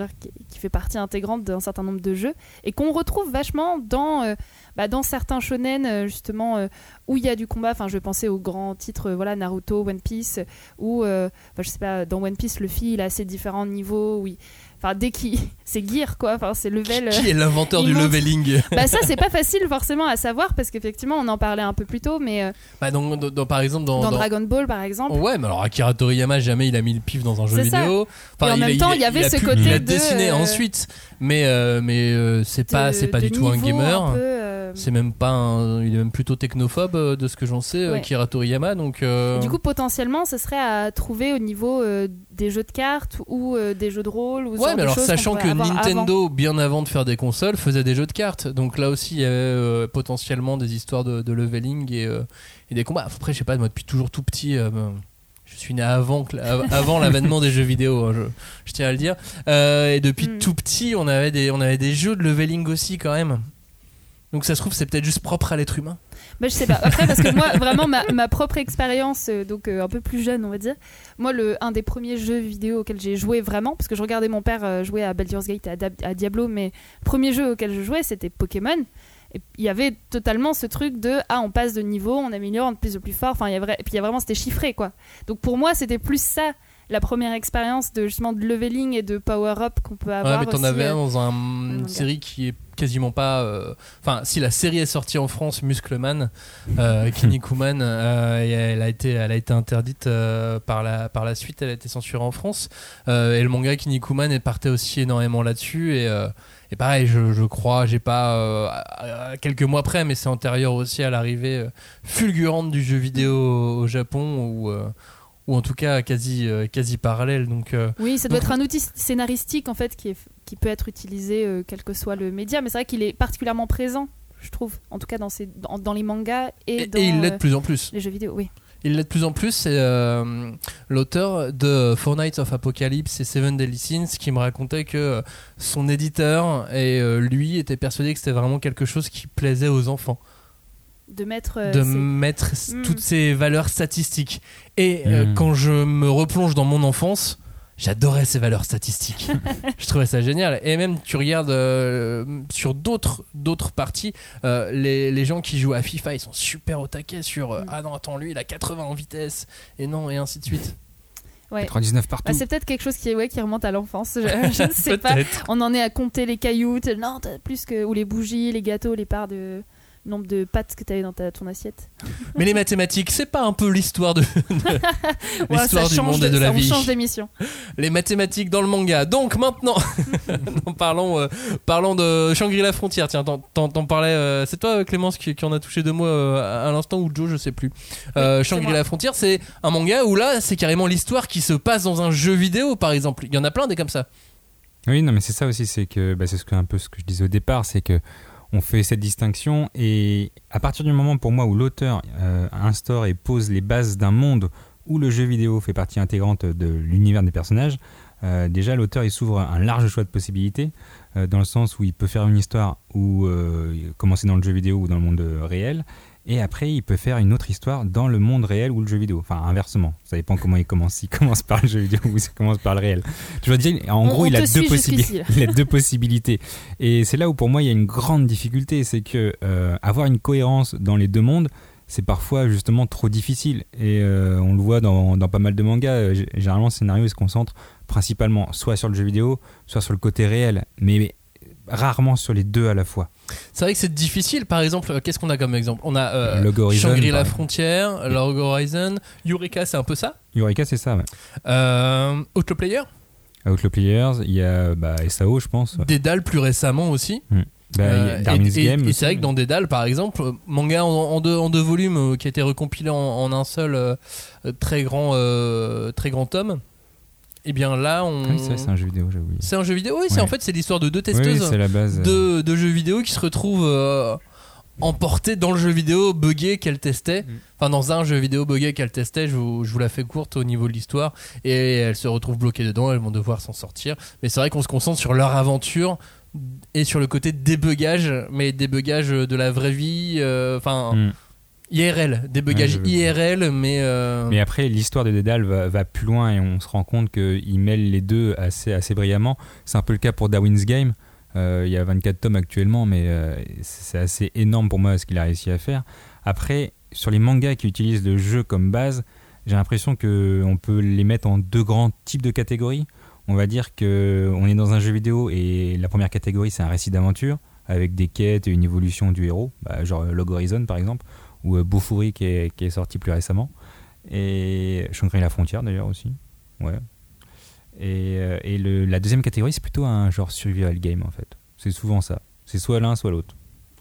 qui, fait partie intégrante d'un certain nombre de jeux et qu'on retrouve vachement dans, euh, bah, dans certains shonen euh, justement euh, où il y a du combat. Enfin, je vais penser aux grands titres, voilà, Naruto, One Piece, euh, enfin, je sais pas, dans One Piece, Luffy, il a ses différents niveaux, où il- Enfin, dès qu'il. C'est gear, quoi. Enfin, c'est level. euh, Qui est l'inventeur il du monte. leveling Bah, ça, c'est pas facile forcément à savoir parce qu'effectivement, on en parlait un peu plus tôt, mais euh, bah, dans, dans- dans- Par exemple, dans. dans, dans- Dragon Ball, par exemple. Ouais, mais alors Akira Toriyama, jamais il a mis le pif dans un jeu vidéo. Et en même temps, il y avait ce pu- côté Il a de, dessiné euh, ensuite, mais, euh, mais euh, c'est pas, c'est pas de du tout un gamer. peu, euh, C'est même pas un- il est même plutôt technophobe euh, de ce que j'en sais, Ouais. Akira Toriyama. Donc, euh, Du coup, potentiellement, ce serait à trouver au niveau euh, des jeux de cartes ou euh, des jeux de rôle. Ou ouais, mais alors sachant que Nintendo, bien avant de faire des consoles, faisait des jeux de cartes. Donc là aussi, il y avait euh, potentiellement des histoires de, de leveling et, euh, et des combats. Après, je sais pas, moi depuis toujours tout petit. euh, ben, je suis né avant, l'avènement des jeux vidéo, hein, je, je tiens à le dire. Euh, et depuis Mm. tout petit, on avait, des, on avait des jeux de leveling aussi quand même. Donc ça se trouve, c'est peut-être juste propre à l'être humain. Bah, je sais pas. Après, parce que moi, vraiment, ma, propre expérience, euh, donc euh, un peu plus jeune, on va dire. Moi, le, un des premiers jeux vidéo auxquels j'ai joué vraiment, parce que je regardais mon père euh, jouer à Baldur's Gate et à, Diablo, mais le premier jeu auquel je jouais, c'était Pokémon. Il y avait totalement ce truc de ah on passe de niveau, on améliore, on est de plus en plus fort. Enfin il y et puis il y a vraiment c'était chiffré quoi. Donc pour moi c'était plus ça la première expérience de justement de leveling et de power up qu'on peut avoir. Ouais, mais t'en avais euh, un dans un- une série qui est quasiment pas. euh, Enfin, si la série est sortie en France, Muscleman, euh, Kinnikuman, euh, elle a été, elle a été interdite euh, par la par la suite. Elle a été censurée en France. Euh, et le manga Kinnikuman est partait aussi énormément là-dessus. Et, euh, et pareil, je, je crois, j'ai pas euh, à- à quelques mois près, mais c'est antérieur aussi à l'arrivée fulgurante du jeu vidéo au, au Japon euh, ou en tout cas quasi euh, quasi parallèle. Donc euh, Oui, ça doit Donc- être un outil scénaristique en fait qui, est, qui peut être utilisé euh, quel que soit le média, mais c'est vrai qu'il est particulièrement présent, je trouve, en tout cas dans, ces, dans, dans les mangas et, et, dans et il l'est de plus en plus. les jeux vidéo. Oui. Il l'est de plus en plus, c'est euh, l'auteur de Four Nights of Apocalypse et Seven Deadly Sins qui me racontait que son éditeur et euh, lui étaient persuadés que c'était vraiment quelque chose qui plaisait aux enfants, De mettre. euh, de mettre Mm. toutes ces valeurs statistiques. Et euh, Mm. quand je me replonge dans mon enfance, j'adorais ces valeurs statistiques. je trouvais ça génial. Et même tu regardes euh, sur d'autres d'autres parties, euh, les, les gens qui jouent à FIFA, ils sont super au taquet sur euh, Mm. ah non attends lui il a 80 en vitesse et non et ainsi de suite. Ouais. 99 partout. Bah, c'est peut-être quelque chose qui, est- ouais, qui remonte à l'enfance. Je, je ne sais pas. On en est à compter les cailloux. Non, t'as plus que ou les bougies, les gâteaux, les parts de. Nombre de pâtes que tu avais dans ta, ton assiette. Mais les mathématiques, c'est pas un peu l'histoire de, l'histoire du change monde et de ça- la on vie. change d'émission. Les mathématiques dans le manga. Donc maintenant, non, parlons, euh, parlons de Shangri-La Frontière. Tiens, t'en, parlais. euh, c'est toi, Clémence, qui, qui en a touché deux mots euh, à l'instant ou Joe, je sais plus. Euh, c'est Shangri-La. Frontière, c'est un manga où là, c'est carrément l'histoire qui se passe dans un jeu vidéo, par exemple. Il y en a plein des comme ça. Oui, non, mais c'est ça aussi, c'est que bah, c'est ce que, un peu ce que je disais au départ, c'est que on fait cette distinction et à partir du moment pour moi où l'auteur euh, instaure et pose les bases d'un monde où le jeu vidéo fait partie intégrante de l'univers des personnages, euh, déjà l'auteur il s'ouvre un large choix de possibilités euh, dans le sens où il peut faire une histoire ou commencer dans le jeu vidéo ou dans le monde réel et après il peut faire une autre histoire dans le monde réel ou le jeu vidéo. Enfin inversement. Ça dépend comment il commence. S'il commence par le jeu vidéo ou s'il commence par le réel. Je veux dire en On- gros on il a deux possibilités il a deux possibilités. Et c'est là où pour moi il y a une grande difficulté. C'est que euh, avoir une cohérence dans les deux mondes c'est parfois justement trop difficile. Et euh, on le voit dans, dans pas mal de mangas. Euh, généralement le scénario il se concentre principalement soit sur le jeu vidéo soit sur le côté réel. Mais, mais rarement sur les deux à la fois C'est vrai que c'est difficile. Par exemple, euh, qu'est-ce qu'on a comme exemple? On a euh, Shangri-La Frontière, Log Horizon, Eureka, c'est un peu ça? Eureka c'est ça ouais. Euh, Outlaw Player, Outlaw Players il y a bah, SAO je pense ouais. Dédale plus récemment aussi. Bah, y a Euh, et, c'est vrai que dans Dédale, par exemple, euh, manga en, en deux, en deux volumes euh, qui a été recompilé en, en un seul euh, très, grand, très grand tome, et bien là, on. Ah oui, c'est un jeu vidéo j'ai oublié C'est un jeu vidéo, oui, c'est Ouais. en fait c'est l'histoire de deux oui, oui, testeuses c'est la base de, de jeux vidéo qui se retrouvent euh, emportées dans le jeu vidéo buggé qu'elles testaient. Mm. Enfin, dans un jeu vidéo buggé qu'elles testaient, je vous, je vous la fais courte au niveau de l'histoire. Et elles se retrouvent bloquées dedans, elles vont devoir s'en sortir. Mais c'est vrai qu'on se concentre sur leur aventure et sur le côté débugage, mais débugage de la vraie vie. euh, Enfin, hmm. IRL, débugage Ouais, IRL, mais. euh, Mais après, l'histoire de Dédale va, va plus loin et on se rend compte qu'il mêle les deux assez, assez brillamment. C'est un peu le cas pour Darwin's Game. Euh, il y a 24 tomes actuellement, mais euh, c'est assez énorme pour moi ce qu'il a réussi à faire. Après, sur les mangas qui utilisent le jeu comme base, j'ai l'impression qu'on peut les mettre en deux grands types de catégories. On va dire qu'on est dans un jeu vidéo et la première catégorie, c'est un récit d'aventure avec des quêtes et une évolution du héros, bah, genre Log Horizon par exemple, ou euh, Bofuri qui est, qui est sorti plus récemment. Et Shangri-La Frontière d'ailleurs aussi. Ouais. Et, euh, et le- la deuxième catégorie, c'est plutôt un genre survival game en fait. C'est souvent ça. C'est soit l'un, soit l'autre.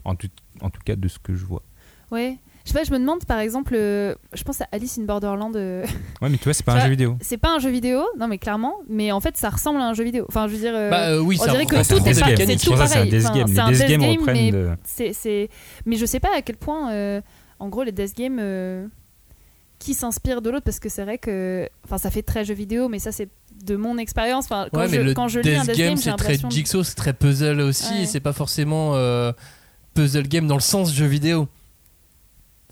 En tout, en tout cas, de ce que je vois. Ouais. Je sais pas, je me demande par exemple, euh, je pense à Alice in Borderland. euh, Ouais, mais tu vois, c'est pas un vois, jeu vidéo. c'est pas un jeu vidéo, non mais clairement, mais en fait ça ressemble à un jeu vidéo. Enfin, je veux dire, euh, bah, euh, oui, on c'est un- dirait que un tout est pas- mécanique. c'est tout un pareil. death Enfin, game. c'est Les un death death games game, reprennent mais de- c'est, c'est- mais je sais pas à quel point, euh, en gros, les death games euh, qui s'inspirent de l'autre, parce que c'est vrai que, enfin, ça fait très jeu vidéo, mais ça c'est de mon expérience. Enfin, quand Ouais, je, mais le quand je lis un Death game, c'est très jigsaw, c'est très puzzle aussi. Ouais. C'est pas forcément euh, puzzle game dans le sens jeu vidéo.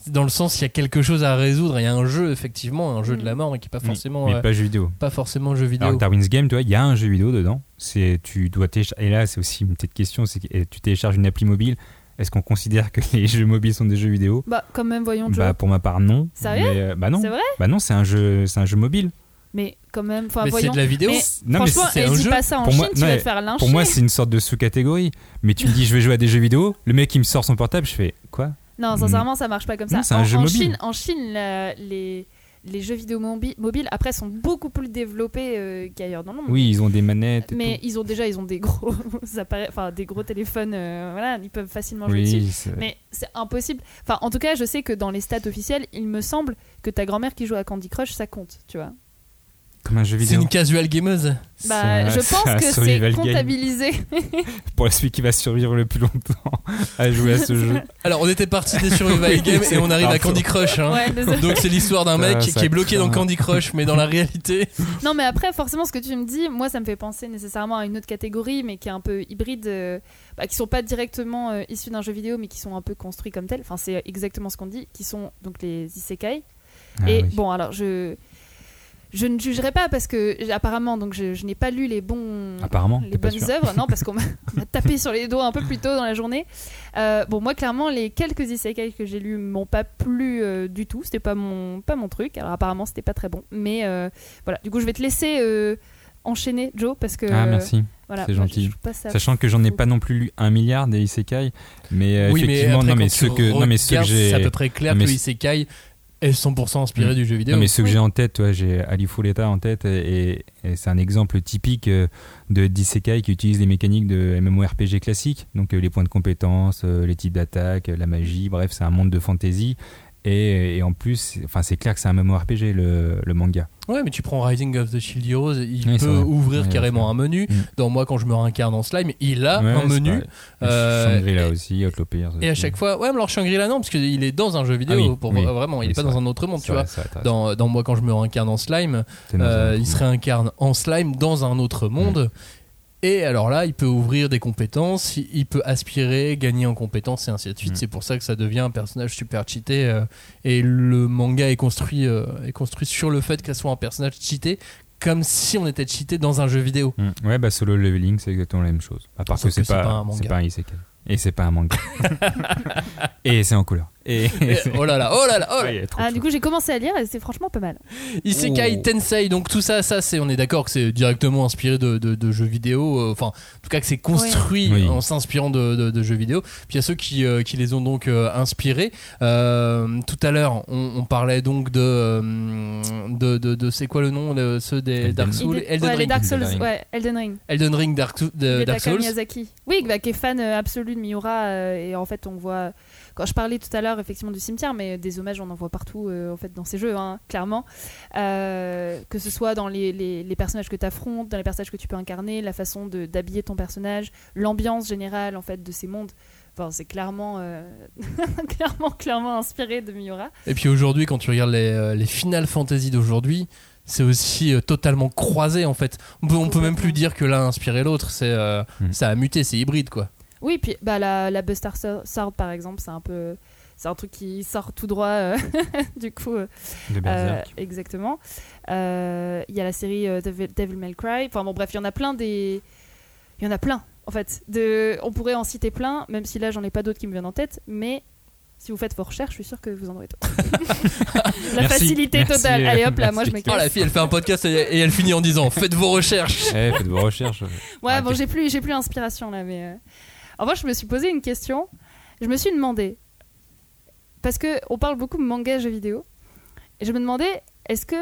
Dans le sens, il y a quelque chose à résoudre. Il y a un jeu, effectivement, un jeu de la mort, et qui est pas forcément, mais euh, pas jeu vidéo. pas forcément jeu vidéo. Alors Darwin's Game, tu vois, il y a un jeu vidéo dedans. C'est tu dois télécharger. Et là, c'est aussi une petite question, c'est que tu télécharges une appli mobile. Est-ce qu'on considère que les jeux mobiles sont des jeux vidéo? Bah, quand même, voyons. Bah pour ma part non. Sérieux? Mais, euh, Bah non. C'est vrai? Bah non, c'est un jeu, c'est un jeu mobile. Mais quand même, enfin, mais c'est voyons. de la vidéo. Mais Non, mais franchement, c'est et un jeu. pas ça en Pour Chine, moi- tu non, vas mais te faire lyncher. Pour moi, c'est une sorte de sous-catégorie. Mais tu me dis, je vais jouer à des jeux vidéo. Le mec, il me sort son portable, je fais quoi? Non, sincèrement, ça marche pas comme ça. Non, c'est un en, jeu en mobile. Chine, en Chine la- les, les jeux vidéo mobi- mobiles, après, sont beaucoup plus développés euh, qu'ailleurs dans le monde. Oui, ils ont des manettes. Et Mais tout. ils ont déjà, ils ont des gros, appareils- enfin des gros téléphones. euh, voilà, ils peuvent facilement jouer dessus. Oui, Mais c'est impossible. Enfin, en tout cas, je sais que dans les stats officielles, il me semble que ta grand-mère qui joue à Candy Crush, ça compte, tu vois. Comme un jeu C'est une casual gameuse. Bah, un- je pense que c'est comptabilisé. Pour celui qui va survivre le plus longtemps à jouer à ce jeu. Alors, on était parti des survival games et on arrive à Candy Crush. hein. ouais. Donc, c'est l'histoire d'un mec qui est bloqué dans. Candy Crush, mais dans la réalité. Non, mais après, forcément, ce que tu me dis, moi, ça me fait penser nécessairement à une autre catégorie, mais qui est un peu hybride, euh, bah, qui sont pas directement euh, issus d'un jeu vidéo, mais qui sont un peu construits comme tel. Enfin, c'est exactement ce qu'on dit, qui sont donc les isekai. Ah Et oui. bon, alors je. Je ne jugerai pas parce que apparemment donc je, je n'ai pas lu les bons Apparemment, les bonnes œuvres non parce qu'on m'a tapé sur les doigts un peu plus tôt dans la journée. Euh, bon moi clairement les quelques isekai que j'ai lus m'ont pas plu euh, du tout c'était pas mon pas mon truc alors apparemment c'était pas très bon mais euh, voilà du coup je vais te laisser euh, enchaîner, Joe, parce que. Ah, merci. Voilà, c'est gentil. je Sachant que j'en ai pas non plus lu un milliard des isekai, mais euh, oui, mais effectivement, après, non, mais ceux que, non, mais ceux que j'ai. c'est à peu près clair non, mais que c- Isekai est 100% inspiré Mm. du jeu vidéo. Non, mais ceux que Oui. j'ai en tête, toi, j'ai Ali Fouleta en tête, et, et c'est un exemple typique euh, de d'Isekai qui utilise les mécaniques de MMORPG classique, donc euh, les points de compétence, euh, les types d'attaque, la magie, bref, c'est un monde de fantasy. Et, et en plus, enfin, c'est clair que c'est un MMORPG le, le manga. Ouais, mais tu prends Rising of the Shield Heroes, il Oui, peut ouvrir carrément un menu. Mm. Dans moi, quand je me réincarne en slime, il a Ouais, un menu. euh, Shangri-La et- aussi, Outlaw Et à chaque fois, ouais, mais alors Shangri-La non, parce qu'il est dans un jeu vidéo, Ah oui, pour vraiment, il est pas dans vrai. un autre monde, tu vois. Dans, Dans, dans moi, quand je me réincarne en slime, euh, il se réincarne en slime dans un autre monde. Et alors là, il peut ouvrir des compétences, il, peut aspirer, gagner en compétences et ainsi de suite. Mm. C'est pour ça que ça devient un personnage super cheaté. euh, et le manga est construit, euh, est construit sur le fait qu'elle soit un personnage cheaté, comme si on était cheaté dans un jeu vidéo. Mm. Ouais, bah solo leveling, c'est exactement la même chose. À part Sauf que c'est que c'est pas, pas un manga. c'est pas un isekai. Et c'est pas un manga. et c'est en couleur. Et, oh là là, oh là là, oh là Ouais, Ah, du coup, j'ai commencé à lire et c'est franchement pas mal. Isekai Oh. Tensei, donc tout ça, ça c'est, on est d'accord que c'est directement inspiré de, de- de jeux vidéo, euh, enfin, en tout cas que c'est construit en s'inspirant de, de- de jeux vidéo. Puis il y a ceux qui, euh, qui les ont donc euh, inspirés. Euh, tout à l'heure, on, on parlait donc de, euh, de, de, de- c'est quoi le nom, de ceux des Elden- Dark Souls, Elden ouais, les Ring. Dark Souls, Elden Ring. ouais, Elden Ring. Elden Ring, Dark, Dark Souls. Miyazaki. Oui, bah, qui est fan absolu de Miura. euh, et en fait, on voit. Quand je parlais tout à l'heure effectivement du cimetière, mais des hommages, on en voit partout euh, en fait dans ces jeux, hein, clairement. Euh, que ce soit dans les, les- les personnages que tu affrontes, dans les personnages que tu peux incarner, la façon de- d'habiller ton personnage, l'ambiance générale en fait de ces mondes. Enfin, c'est clairement, euh, clairement, clairement inspiré de Miura. Et puis aujourd'hui, quand tu regardes les, les Final Fantasy d'aujourd'hui, c'est aussi euh, totalement croisé en fait. On peut, on peut même plus dire que l'un a inspiré l'autre, c'est, euh, Mm. ça a muté, c'est hybride quoi. Oui, puis bah, la, la Buster Sword par exemple, c'est un peu. C'est un truc qui sort tout droit, euh, du coup. euh, De Euh, Berserk. exactement. Euh, Il y a la série euh, Devil, Devil May Cry. Enfin bon, bref, il y en a plein des. Il y en a plein, en fait. De... On pourrait en citer plein, même si là, j'en ai pas d'autres qui me viennent en tête. Mais si vous faites vos recherches, je suis sûr que vous en aurez d'autres. la Merci, facilité merci, totale. Allez hop, là, moi, je me Oh la fille, elle fait un podcast et, et elle finit en disant Faites vos recherches. Eh, faites vos recherches. Ouais, bon, Arrêtez. j'ai plus, j'ai plus l'inspiration là, mais. euh, En revanche, je me suis posé une question. Je me suis demandé. Parce que on parle beaucoup de manga jeux vidéo. Et je me demandais, est-ce que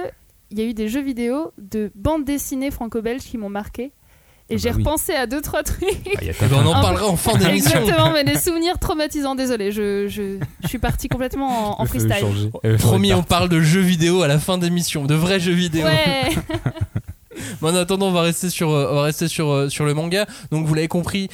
il y a eu des jeux vidéo de bandes dessinées franco-belges qui m'ont marqué Et Ah j'ai bah oui. repensé à deux, trois trucs. Ah, il y a Eh ben, on en parlera en fin d'émission. Exactement, mais des souvenirs traumatisants. Désolé, je, je, je suis partie complètement en, en freestyle. Euh, Promis, on parle de jeux vidéo à la fin d'émission, de vrais jeux vidéo. Ouais. Mais en attendant, on va rester sur, euh, on va rester sur, euh, sur le manga. Donc, vous l'avez compris,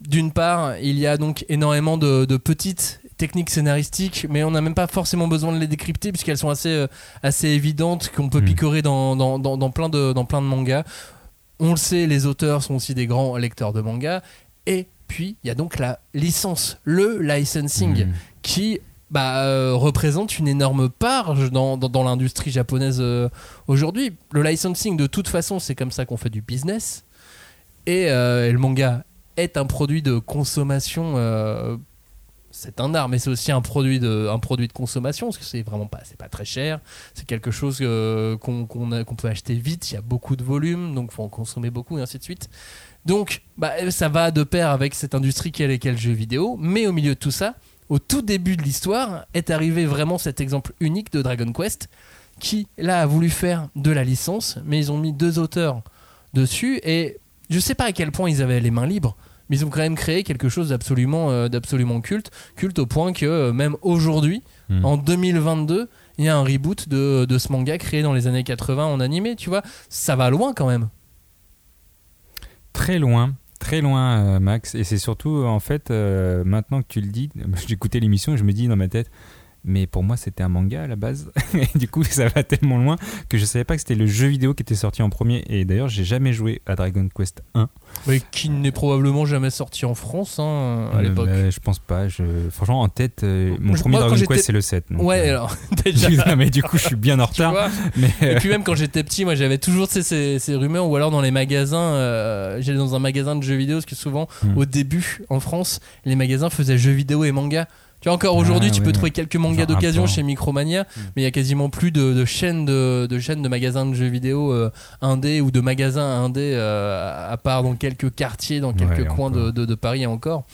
d'une part, il y a donc énormément de, de petites techniques scénaristiques, mais on n'a même pas forcément besoin de les décrypter puisqu'elles sont assez, euh, assez évidentes, qu'on peut Mm. picorer dans, dans, dans, dans plein de, dans plein de mangas. On le sait, les auteurs sont aussi des grands lecteurs de mangas. Et puis, il y a donc la licence, le licensing Mm. qui bah, euh, représente une énorme part dans, dans, dans l'industrie japonaise euh, aujourd'hui. Le licensing, de toute façon, c'est comme ça qu'on fait du business. Et, euh, et le manga est un produit de consommation. euh, c'est un art, mais c'est aussi un produit de, un produit de consommation, parce que c'est vraiment pas, pas très cher. C'est quelque chose euh, qu'on qu'on peut acheter vite. Il y a beaucoup de volume, donc faut en consommer beaucoup, et ainsi de suite. Donc, bah, ça va de pair avec cette industrie qu'est est le jeu vidéo. Mais au milieu de tout ça, au tout début de l'histoire, est arrivé vraiment cet exemple unique de Dragon Quest, qui là a voulu faire de la licence, mais ils ont mis deux auteurs dessus, et je sais pas à quel point ils avaient les mains libres, mais ils ont quand même créé quelque chose d'absolument euh, d'absolument culte, culte au point que euh, même aujourd'hui, Mm. en 2022, il y a un reboot de, de ce manga créé dans les années 80 en animé, tu vois, ça va loin quand même. Très loin, très loin, euh, Max. Et c'est surtout, en fait, maintenant que tu le dis, j'écoutais l'émission et je me dis dans ma tête, mais pour moi, c'était un manga à la base. et du coup, ça va tellement loin que je savais pas que c'était le jeu vidéo qui était sorti en premier. Et d'ailleurs, j'ai jamais joué à Dragon Quest 1 Mais qui n'est probablement jamais sorti en France hein, à Euh, l'époque. bah, je pense pas. Je... Franchement, en tête, euh, mon Je- premier Dragon Quest, c'est le 7. donc, ouais, euh, alors déjà. non, mais du coup, je suis bien en retard. mais, Et puis même quand j'étais petit, moi j'avais toujours ces, ces rumeurs, ou alors dans les magasins, j'allais dans un magasin de jeux vidéo, parce que souvent Hmm. au début en France, les magasins faisaient jeux vidéo et manga. Tu vois, encore aujourd'hui, Ah, tu peux ouais. trouver quelques mangas d'occasion chez Micromania, Mm. mais il y a quasiment plus de, de chaînes de, de chaînes de magasins de jeux vidéo euh, indés ou de magasins indés euh, à part dans quelques quartiers, dans quelques Ouais, coins de, Paris encore.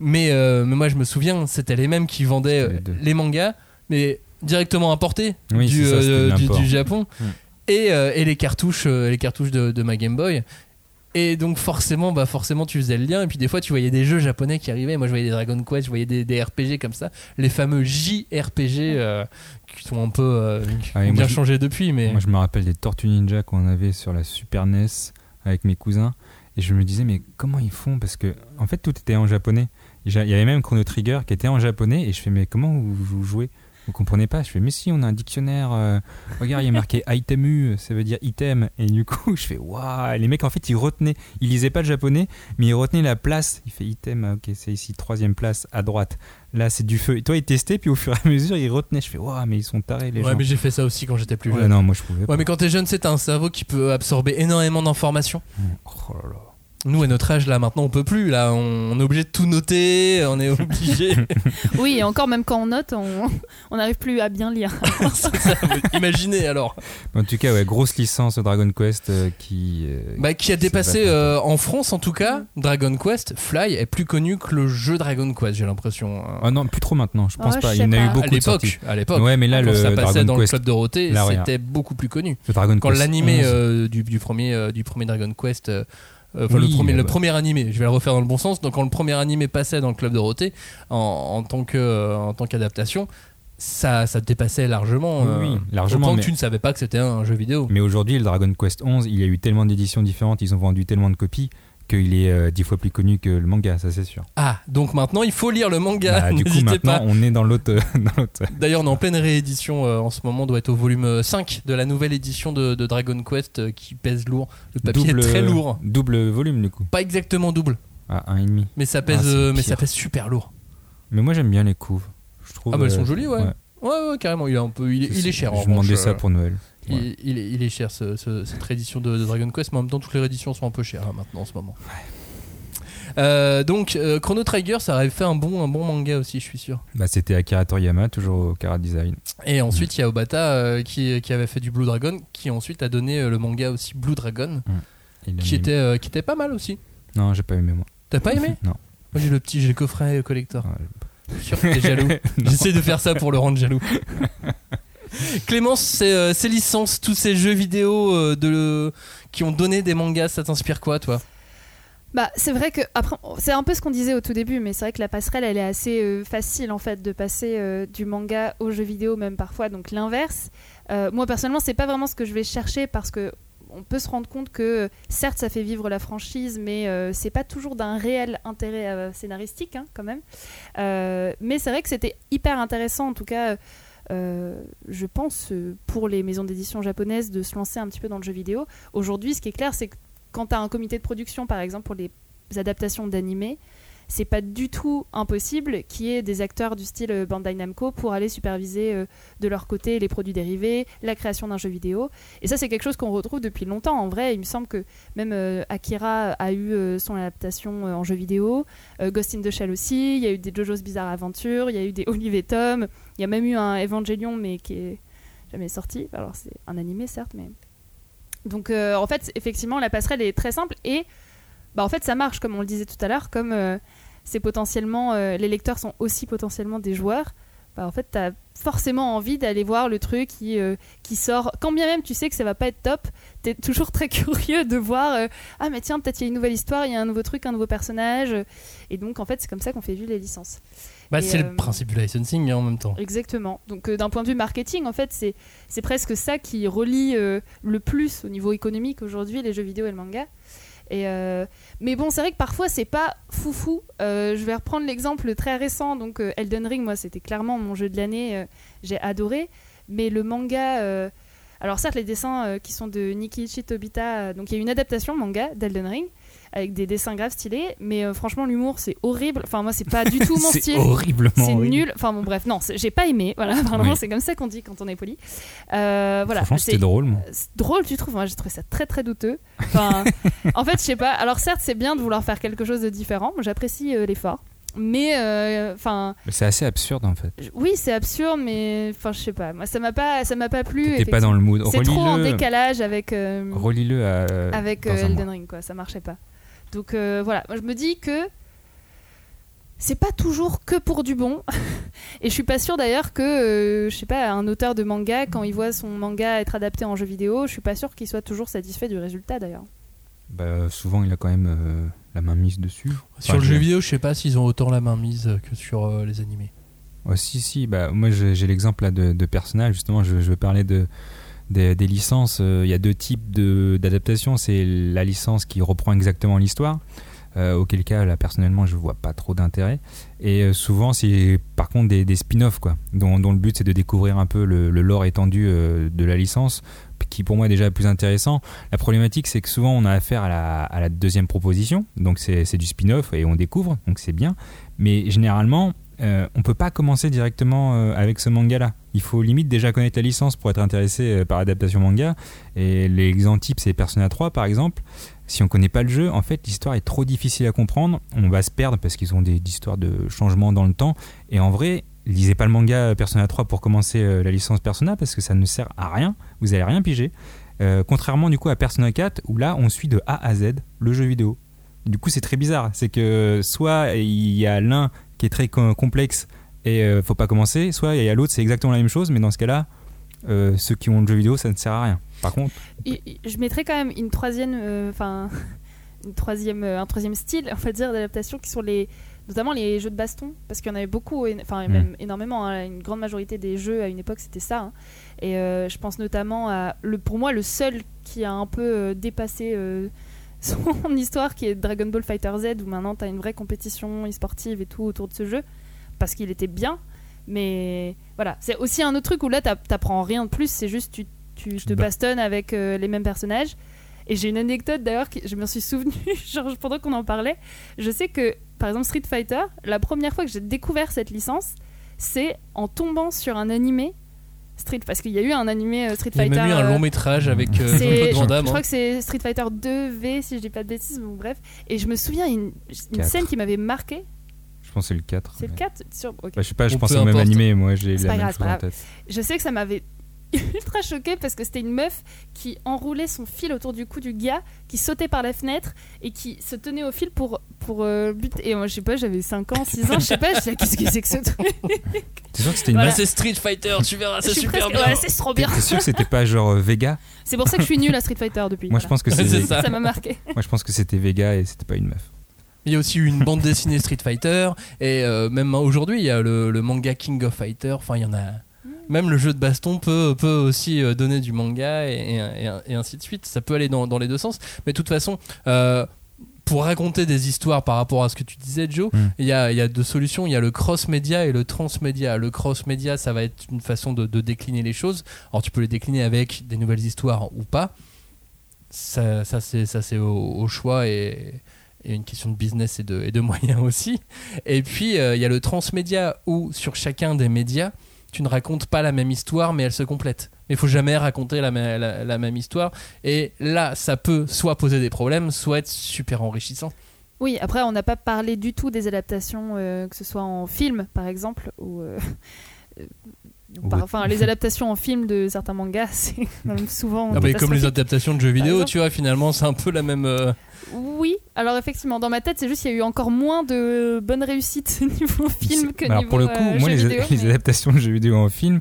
Mais, euh, mais moi, je me souviens, c'était les mêmes qui vendaient les euh, les mangas, mais directement importés Oui, du, ça, euh, du, l'import. du Japon Mm. et, et les cartouches, les cartouches de, de ma Game Boy. Et donc forcément, bah forcément, tu faisais le lien. Et puis des fois, tu voyais des jeux japonais qui arrivaient. Moi, je voyais des Dragon Quest, je voyais des, des RPG comme ça, les fameux JRPG euh, qui sont un peu euh, Ah, ont bien je- changé depuis. Mais Moi, je me rappelle des Tortues Ninja qu'on avait sur la Super NES avec mes cousins. Et je me disais, mais comment ils font? Parce que, en fait, tout était en japonais. Il y avait même Chrono Trigger qui était en japonais. Et je fais, mais comment vous, vous jouez? Vous comprenez pas Je fais, mais si, on a un dictionnaire. euh, regarde, il y a marqué itemu, ça veut dire item. Et du coup, je fais, waouh Les mecs, en fait, ils retenaient. Ils lisaient pas le japonais, mais ils retenaient la place. Il fait item, ok, c'est ici, troisième place, à droite. Là, c'est du feu. Et toi, ils testaient, puis au fur et à mesure, ils retenaient. Je fais, waouh, mais ils sont tarés, les ouais, gens. mais j'ai fait ça aussi quand j'étais plus Ouais, jeune. non, moi, je pouvais pas. Ouais, mais quand t'es jeune, c'est un cerveau qui peut absorber énormément d'informations. Oh là là. Nous, à notre âge, là, maintenant, on peut plus. Là, on, on est obligé de tout noter. On est obligé. Oui, et encore, même quand on note, on n'arrive plus à bien lire. Ça, imaginez alors. En tout cas, ouais, grosse licence Dragon Quest euh, qui. euh, Bah, qui a dépassé euh, en France en tout cas Dragon Quest Fly est plus connu que le jeu Dragon Quest j'ai l'impression hein. Ah non, plus trop maintenant, je pense pas. je Il y en a eu beaucoup à l'époque à l'époque Ouais, mais là, quand le ça passait Dragon dans le Quest. club Dorothée c'était beaucoup plus connu Le Dragon quand Quest l'animé 11, euh, du, du premier euh, du premier Dragon Quest enfin, Oui, le, premier, euh, le bah. premier animé, je vais le refaire dans le bon sens. Donc, quand le premier animé passait dans le club Dorothée en, en tant euh, qu'adaptation, ça, ça dépassait largement. Oui, euh, oui, largement, Autant que tu ne savais pas que c'était un jeu vidéo. Mais aujourd'hui, le Dragon Quest 11, il y a eu tellement d'éditions différentes, ils ont vendu tellement de copies qu'il est euh, dix fois plus connu que le manga, ça c'est sûr. Ah, donc maintenant il faut lire le manga. Bah, du coup, maintenant, pas. on est dans l'autre. D'ailleurs, on est en pleine réédition euh, en ce moment, on doit être au volume euh, 5 de la nouvelle édition de, de Dragon Quest euh, qui pèse lourd. Le papier double, est très lourd. Double volume, du coup. Pas exactement double, À 1,5. mais ça pèse, Ah, euh, mais ça pèse super lourd. Mais moi, j'aime bien les couves. Je trouve, Ah, bah elles euh, sont jolies, ouais. Ouais, ouais, carrément. Il est un peu, il est, il est cher. en Je demandais ça euh, pour Noël. Il, Ouais. il est, il est cher ce- ce- cette réédition de, de Dragon Quest, mais en même temps, toutes les rééditions sont un peu chères hein, maintenant en ce moment. Euh, donc, euh, Chrono Trigger, ça aurait fait un bon, un bon manga aussi, je suis sûr. Bah, C'était Akira Toriyama, toujours au Kara Design. Et ensuite, il y a Obata euh, qui, qui avait fait du Blue Dragon, qui ensuite a donné le manga aussi Blue Dragon, a qui était, qui était pas mal aussi. Non, j'ai pas aimé moi. T'as pas aimé Non. Moi j'ai le petit, j'ai le coffret collector. Ouais, Je suis sûr que t'es jaloux. J'essaie de faire ça pour le rendre jaloux. Clémence, ces, euh, ces licences, tous ces jeux vidéo euh, qui ont donné des mangas, ça t'inspire quoi toi? Bah, c'est vrai que c'est un peu ce qu'on disait au tout début, mais c'est vrai que la passerelle, elle est assez euh, facile en fait de passer du manga au jeu vidéo, même parfois. Donc l'inverse. Moi personnellement, c'est pas vraiment ce que je vais chercher parce que on peut se rendre compte que certes, ça fait vivre la franchise, mais c'est pas toujours d'un réel intérêt scénaristique hein, quand même. Mais c'est vrai que c'était hyper intéressant, en tout cas. Euh, je pense euh, pour les maisons d'édition japonaises de se lancer un petit peu dans le jeu vidéo. Aujourd'hui, ce qui est clair, c'est que quand tu as un comité de production, par exemple, pour les adaptations d'animés, c'est pas du tout impossible qu'il y ait des acteurs du style euh, Bandai Namco pour aller superviser euh, de leur côté les produits dérivés, la création d'un jeu vidéo. Et ça, c'est quelque chose qu'on retrouve depuis longtemps. En vrai, il me semble que même euh, Akira a eu son adaptation en jeu vidéo, Ghost in the Shell aussi, il y a eu des JoJo's Bizarre Adventure, il y a eu des Olive Tom, il y a même eu un Evangelion, mais qui est jamais sorti. Alors, c'est un animé, certes, mais. Donc, en fait, effectivement, la passerelle est très simple et bah, en fait, ça marche, comme on le disait tout à l'heure, comme c'est potentiellement. euh, les lecteurs sont aussi potentiellement des joueurs. Bah, en fait, tu as forcément envie d'aller voir le truc qui, euh, qui sort. Quand bien même tu sais que ça va pas être top, tu es toujours très curieux de voir euh, Ah, mais tiens, peut-être il y a une nouvelle histoire, il y a un nouveau truc, un nouveau personnage. Et donc, en fait, c'est comme ça qu'on fait vivre les licences. Bah c'est le principe du licensing hein, en même temps. Exactement. Donc d'un point de vue marketing, en fait, c'est c'est presque ça qui relie le plus au niveau économique aujourd'hui les jeux vidéo et le manga. Euh, mais bon, c'est vrai que parfois c'est pas foufou. Euh, je vais reprendre l'exemple très récent. Donc euh, Elden Ring, moi, c'était clairement mon jeu de l'année. J'ai adoré. Mais le manga. alors certes, les dessins qui sont de Nikiichi Tobita, donc il y a une adaptation manga d'Elden Ring avec des dessins graves stylés, mais euh, franchement l'humour c'est horrible. Enfin moi c'est pas du tout mon C'est style. horriblement C'est nul. Enfin bon, bref, non, c'est- j'ai pas aimé. Voilà, Oui. c'est comme ça qu'on dit quand on est poli. Euh, voilà. Franchement, c'est c'était drôle, moi. c'est drôle, tu trouves? Moi, j'ai trouvé ça très très douteux. Enfin, en fait, je sais pas. Alors certes, c'est bien de vouloir faire quelque chose de différent. Moi, J'apprécie euh, l'effort. mais euh, enfin C'est assez absurde en fait. oui c'est absurde mais enfin je sais pas moi ça m'a pas ça m'a pas plu T'es pas dans le mood. c'est trop en décalage avec euh, Relis-le à- avec euh. Elden Ring quoi ça marchait pas donc euh, voilà moi je me dis que c'est pas toujours que pour du bon et je suis pas sûre d'ailleurs que euh, je sais pas un auteur de manga quand il voit son manga être adapté en jeu vidéo je suis pas sûre qu'il soit toujours satisfait du résultat d'ailleurs Bah, souvent, il a quand même euh, la main mise dessus. Sur Enfin, le je- jeu vidéo, je sais pas s'ils ont autant la main mise que sur euh, les animés. Ouais, si, si. Bah, moi, j'ai l'exemple là de, de Persona. Justement, je, je veux parler de, des, licences. Euh, Il y a deux types de- d'adaptation. C'est la licence qui reprend exactement l'histoire. euh, auquel cas, là, personnellement, je vois pas trop d'intérêt. Et euh, souvent, c'est par contre des, des spin-offs, quoi, dont, le but c'est de découvrir un peu le, le lore étendu de la licence, qui pour moi est déjà plus intéressant. La problématique, c'est que souvent, on a affaire à la, à la deuxième proposition, donc c'est du spin-off et on découvre, donc c'est bien. Mais généralement, euh, on peut pas commencer directement euh, avec ce manga-là. Il faut limite déjà connaître la licence pour être intéressé euh, par l'adaptation manga. Et l'exemple type, c'est Persona 3 par exemple. Si on connaît pas le jeu, en fait, l'histoire est trop difficile à comprendre. On va se perdre parce qu'ils ont des, histoires de changement dans le temps. Et en vrai, lisez pas le manga Persona 3 pour commencer euh, la licence Persona parce que ça ne sert à rien. Vous allez rien piger. Euh, contrairement du coup à Persona 4 où là on suit de A à Z le jeu vidéo. Du coup, c'est très bizarre. C'est que soit il y a l'un qui est très co- complexe et euh, faut pas commencer, soit il y a l'autre, c'est exactement la même chose, mais dans ce cas-là, euh, ceux qui ont le jeu vidéo, ça ne sert à rien. Par contre, je mettrais quand même une troisième, euh, enfin, une troisième, euh, un troisième style, on va dire, d'adaptation qui sont les, notamment les jeux de baston, parce qu'il y en avait beaucoup, enfin Mm. même énormément. hein, une grande majorité des jeux à une époque c'était ça. hein. Et euh, je pense notamment à, le, pour moi, le seul qui a un peu euh, dépassé euh, son histoire, qui est Dragon Ball Fighter Z, où maintenant tu as une vraie compétition e-sportive et tout autour de ce jeu, parce qu'il était bien. Mais voilà, c'est aussi un autre truc où là t'app- t'apprends rien de plus, c'est juste tu, tu te bastonnes avec euh, les mêmes personnages. Et j'ai une anecdote d'ailleurs, je me suis souvenu, genre pendant qu'on en parlait. Je sais que, par exemple, Street Fighter, la première fois que j'ai découvert cette licence, c'est en tombant sur un animé Street, parce qu'il y a eu un animé euh, Street Il y a Fighter. même eu un euh, long métrage avec euh, Van je, Damme. je crois hein. que c'est Street Fighter 2V, si je dis pas de bêtises, bon, bref. Et je me souviens, une, une scène qui m'avait marqué. je pense que c'est le 4. C'est le mais- 4 sur... ok. Bah, je sais pas, je pense au même importe. animé, moi j'ai C'est la pas même grave, chose en tête. Je sais que ça m'avait ultra choqué parce que c'était une meuf qui enroulait son fil autour du cou du gars, qui sautait par la fenêtre et qui se tenait au fil pour, pour euh, buter. Et moi, je sais pas, j'avais 5 ans, 6 ans, je sais pas, je disais, qu'est-ce que c'est que ce truc? T'es sûr que c'était une Voilà. Bah, c'est Street Fighter, tu verras, c'est super presque- bien. ouais, c'est trop bien. t'es sûr que c'était pas genre euh, Vega? C'est pour ça que je suis nulle à Street Fighter depuis. Moi je pense que C'est c'est ça. ça m'a marqué. moi je pense que c'était Vega et c'était pas une meuf. Il y a aussi eu une bande dessinée Street Fighter et euh, même aujourd'hui il y a le, le manga King of Fighter. Enfin il y en a. Même le jeu de baston peut, peut aussi euh, donner du manga et, et- et- et ainsi de suite. Ça peut aller dans, dans les deux sens. Mais de toute façon, euh, pour raconter des histoires par rapport à ce que tu disais, Joe, Mm. il y, a, y a deux solutions. Il y a le cross-média et le transmédia. Le cross-média, ça va être une façon de, de décliner les choses. Alors tu peux les décliner avec des nouvelles histoires ou pas. Ça, ça c'est ça, c'est au, au choix et, et une question de business et de, et de moyens aussi. Et puis, euh, il y a le transmédia où, sur chacun des médias, tu ne racontes pas la même histoire, mais elle se complète. Mais il faut jamais raconter la, mê- la- la même histoire. Et là, ça peut soit poser des problèmes, soit être super enrichissant. Oui, après, on n'a pas parlé du tout des adaptations, euh, que ce soit en film, par exemple, ou. Par-. Enfin, les adaptations en film de certains mangas, c'est même souvent. Ah bah, comme les adaptations de jeux vidéo, tu vois, finalement, c'est un peu la même. euh, Oui, alors effectivement, dans ma tête, c'est juste qu'il y a eu encore moins de bonnes réussites niveau film que Alors niveau pour le coup, euh, moi les, vidéo. les mais- adaptations de jeux vidéo en film,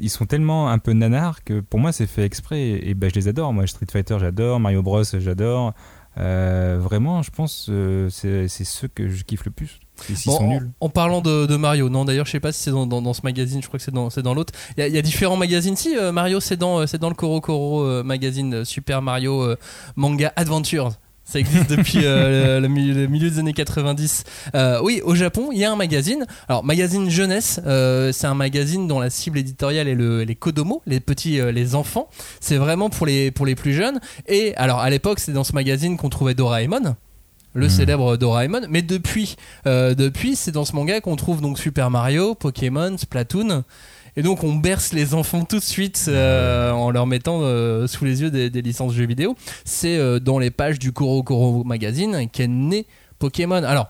ils sont tellement un peu nanars que pour moi c'est fait exprès et, et bah, je les adore. Moi Street Fighter j'adore, Mario Bros j'adore. Euh, vraiment, je pense euh, c'est c'est ceux que je kiffe le plus. Bon, sont en, nuls. en parlant de, de Mario, non d'ailleurs je sais pas si c'est dans, dans- dans ce magazine, je crois que c'est dans, dans l'autre. Il y, a- il y a différents magazines. Si euh, Mario c'est dans, euh, c'est dans le Koro Koro euh, magazine euh, Super Mario Manga Adventures. Ça existe depuis euh, le, le milieu, des années 90. Euh, oui, au Japon, il y a un magazine. Alors, magazine jeunesse, euh, c'est un magazine dont la cible éditoriale est le, les kodomo, les petits, les enfants. C'est vraiment pour les, pour les plus jeunes. Et alors, à l'époque, c'est dans ce magazine qu'on trouvait Doraemon le Mhm. célèbre Doraemon. Mais depuis, euh, depuis c'est dans ce manga qu'on trouve donc Super Mario, Pokémon, Splatoon. Et donc on berce les enfants tout de suite euh, en leur mettant euh, sous les yeux des, des licences jeux vidéo. C'est euh, dans les pages du Koro Koro Magazine qu'est né Pokémon. Alors,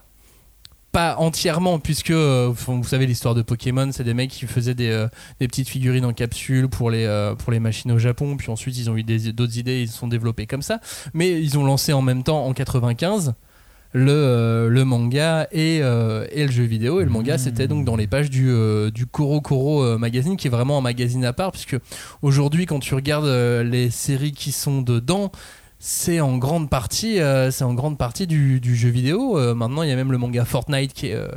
pas entièrement, puisque vous savez l'histoire de Pokémon, c'est des mecs qui faisaient des, des petites figurines en capsule pour les, pour les machines au Japon, puis ensuite ils ont eu d'autres idées, ils se sont développés comme ça. Mais ils ont lancé en même temps en 95 le, euh, le manga et, euh, et le jeu vidéo. Et le manga, c'était donc dans les pages du, euh, du Koro Koro euh, magazine, qui est vraiment un magazine à part, puisque aujourd'hui, quand tu regardes euh, les séries qui sont dedans, c'est en grande partie, euh, c'est en grande partie du, du jeu vidéo. Euh, maintenant, il y a même le manga Fortnite qui est, euh,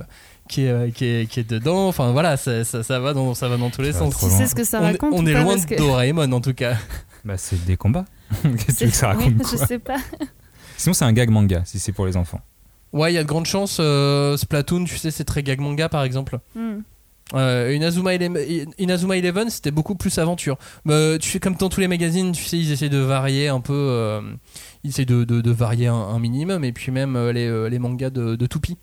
qui est, qui est, qui est dedans. Enfin voilà, ça, ça, ça va dans, ça va dans tous les sens. Tu loin. sais ce que ça on est- raconte on ou est pas, loin de que- Doraemon en tout cas. Bah, c'est des combats. Qu'est-ce que ça raconte Oui, quoi Je sais pas. Sinon, c'est un gag manga si c'est pour les enfants. Ouais, il y a de grandes chances. euh, Splatoon, tu sais, c'est très gag manga par exemple. Hmm. Euh, Inazuma, Ele- Inazuma Eleven, c'était beaucoup plus aventure. Mais tu fais comme dans tous les magazines, tu sais, ils essaient de varier un peu. euh, ils essaient de, de- de varier un, un minimum. Et puis même euh, les, euh, les mangas de, de Toupie.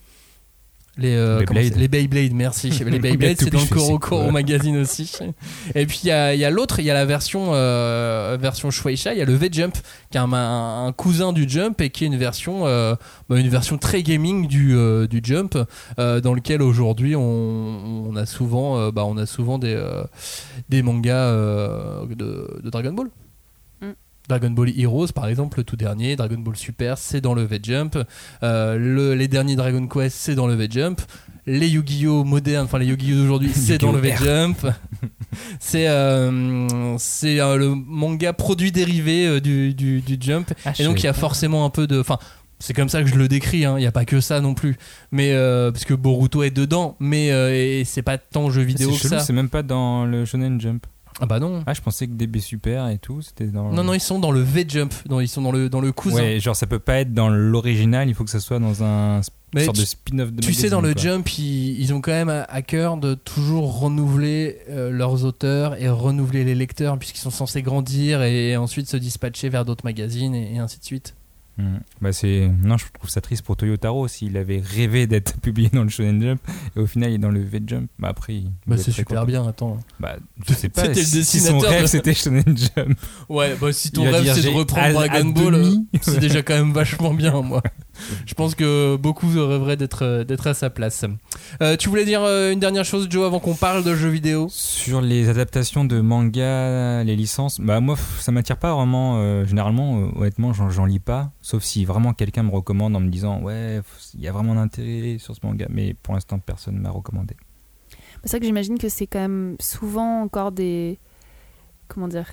Les, euh, Les Beyblade, merci. les Beyblade, c'est dans le Koro quoi magazine aussi. Et puis il y a, il y a l'autre, il y a la version, euh, version Shueisha, il y a le V-Jump, qui est un, cousin du Jump et qui est une version, euh, bah, une version très gaming du, euh, du Jump, euh, dans lequel aujourd'hui on, on a souvent, bah, on a souvent des, des mangas de, de Dragon Ball. Dragon Ball Heroes par exemple, le tout dernier, Dragon Ball Super, c'est dans le V-Jump. Euh, le- les derniers Dragon Quest, c'est dans le V-Jump. Les Yu-Gi-Oh modernes, enfin les Yu-Gi-Oh d'aujourd'hui, c'est dans le! V-Jump. c'est euh, c'est euh, le manga produit dérivé du, du, du Jump. Et donc il y a forcément un peu de. Enfin, c'est comme ça que je le décris, hein. il n'y a pas que ça non plus. Mais euh, parce que Boruto est dedans, mais euh, c'est pas tant jeu vidéo que chelou, ça. c'est même pas dans le Shonen Jump. Ah bah non. Ah, je pensais que DB Super et tout, c'était dans. Non, non, ils sont dans le V-Jump, dans- ils sont dans le, dans le cousin. Ouais, genre ça peut pas être dans l'original, il faut que ça soit dans un Mais sorte tu- de spin-off de Tu sais, dans le quoi. Jump, ils, ils ont quand même à, à cœur de toujours renouveler euh, leurs auteurs et renouveler les lecteurs, puisqu'ils sont censés grandir et, ensuite se dispatcher vers d'autres magazines et, et ainsi de suite. Mhm. Bah c'est non, je trouve ça triste pour Toyotaro s'il avait rêvé d'être publié dans le Shonen Jump et au final il est dans le V-Jump. Bah après, Bah, c'est super content. bien, attends. Bah, je sais pas. C'était le si- si son dessinateur rêve de- c'était Shonen Jump. Ouais, bah si ton rêve dire, c'est de reprendre à- à Dragon Ball, euh, c'est déjà quand même vachement bien, moi. Je pense que beaucoup rêveraient d'être euh, d'être à sa place. Euh, tu voulais dire euh, une dernière chose, Joe, avant qu'on parle de jeux vidéo? Sur les adaptations de manga, les licences, bah moi ça m'attire pas vraiment. euh, généralement, euh, honnêtement, j'en, j'en lis pas. Sauf si vraiment quelqu'un me recommande en me disant ouais, il y a vraiment d'intérêt sur ce manga. Mais pour l'instant, personne m'a recommandé. C'est ça que j'imagine que c'est quand même souvent encore des. Comment dire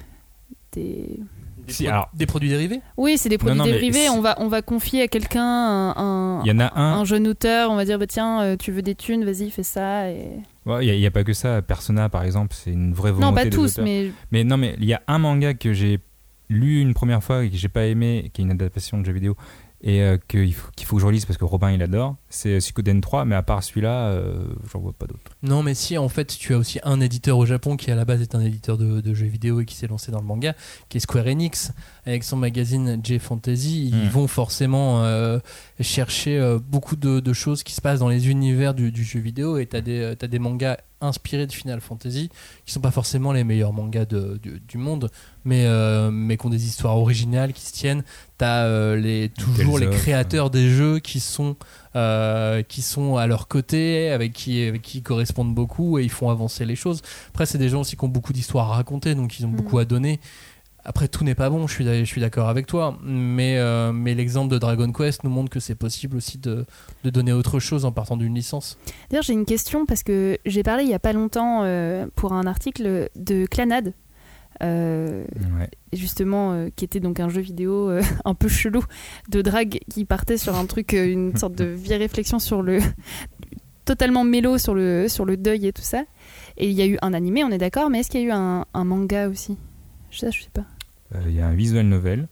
des... des, Si, pro- alors- des produits dérivés Oui, c'est des produits non, dérivés. On va, on va confier à quelqu'un un, un, Il y en a un. un jeune auteur. On va dire bah, tiens, euh, tu veux des thunes, vas-y, fais ça. Et... Ouais, Il n'y a, pas que ça. Persona, par exemple, c'est une vraie volonté. Non, pas des tous, auteurs. mais Mais non, mais il y a un manga que j'ai lu une première fois et que j'ai pas aimé, qui est une adaptation de jeu vidéo, et euh, qu'il faut, qu'il faut que je relise parce que Robin il adore. C'est Suikoden 3, mais à part celui-là, euh, j'en vois pas d'autres. Non, mais si, en fait, tu as aussi un éditeur au Japon qui à la base est un éditeur de, de jeux vidéo et qui s'est lancé dans le manga, qui est Square Enix, avec son magazine J Fantasy. Ils Mm. vont forcément euh, chercher beaucoup de, de choses qui se passent dans les univers du, du jeu vidéo et tu as, t'as des mangas inspirés de Final Fantasy qui sont pas forcément les meilleurs mangas de- du, du monde, mais, euh, mais qui ont des histoires originales qui se tiennent. Tu as les, toujours Tales les of, créateurs des jeux qui sont euh, qui sont à leur côté, avec qui, avec qui ils correspondent beaucoup et ils font avancer les choses. Après, c'est des gens aussi qui ont beaucoup d'histoires à raconter, donc ils ont Mm. beaucoup à donner. Après, tout n'est pas bon, je suis, d'a- je suis d'accord avec toi, mais, euh, mais l'exemple de Dragon Quest nous montre que c'est possible aussi de, de donner autre chose en partant d'une licence. D'ailleurs, j'ai une question parce que j'ai parlé il y a pas longtemps euh, pour un article de Clanade. euh, Ouais. justement euh, qui était donc un jeu vidéo euh, un peu chelou de drague qui partait sur un truc une sorte de vieille réflexion sur le totalement mélo sur le sur le deuil et tout ça et il y a eu un animé on est d'accord mais est-ce qu'il y a eu un, un manga aussi? Je sais, je sais pas Il y a un visual novel,